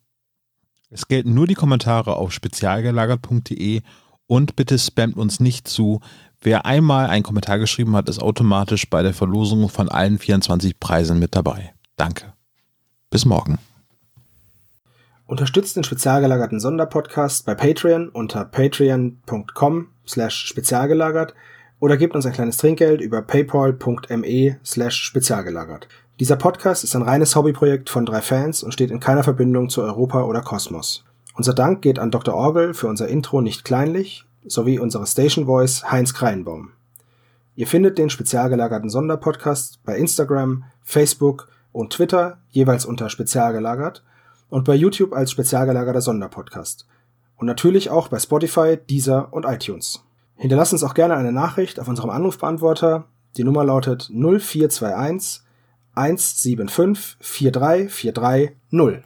es gelten nur die Kommentare auf spezialgelagert.de und bitte spammt uns nicht zu. Wer einmal einen Kommentar geschrieben hat, ist automatisch bei der Verlosung von allen 24 Preisen mit dabei. Danke. Bis morgen. Unterstützt den spezialgelagerten Sonderpodcast bei Patreon unter patreon.com slash spezialgelagert oder gebt uns ein kleines Trinkgeld über paypal.me slash spezialgelagert. Dieser Podcast ist ein reines Hobbyprojekt von drei Fans und steht in keiner Verbindung zu Europa oder Kosmos. Unser Dank geht an Dr. Orgel für unser Intro nicht kleinlich sowie unsere Station Voice Heinz Kreinbaum. Ihr findet den spezial gelagerten Sonderpodcast bei Instagram, Facebook und Twitter jeweils unter spezial gelagert und bei YouTube als spezial gelagerter Sonderpodcast. Und natürlich auch bei Spotify, Deezer und iTunes. Hinterlasst uns auch gerne eine Nachricht auf unserem Anrufbeantworter. Die Nummer lautet 0421 175 4343 0.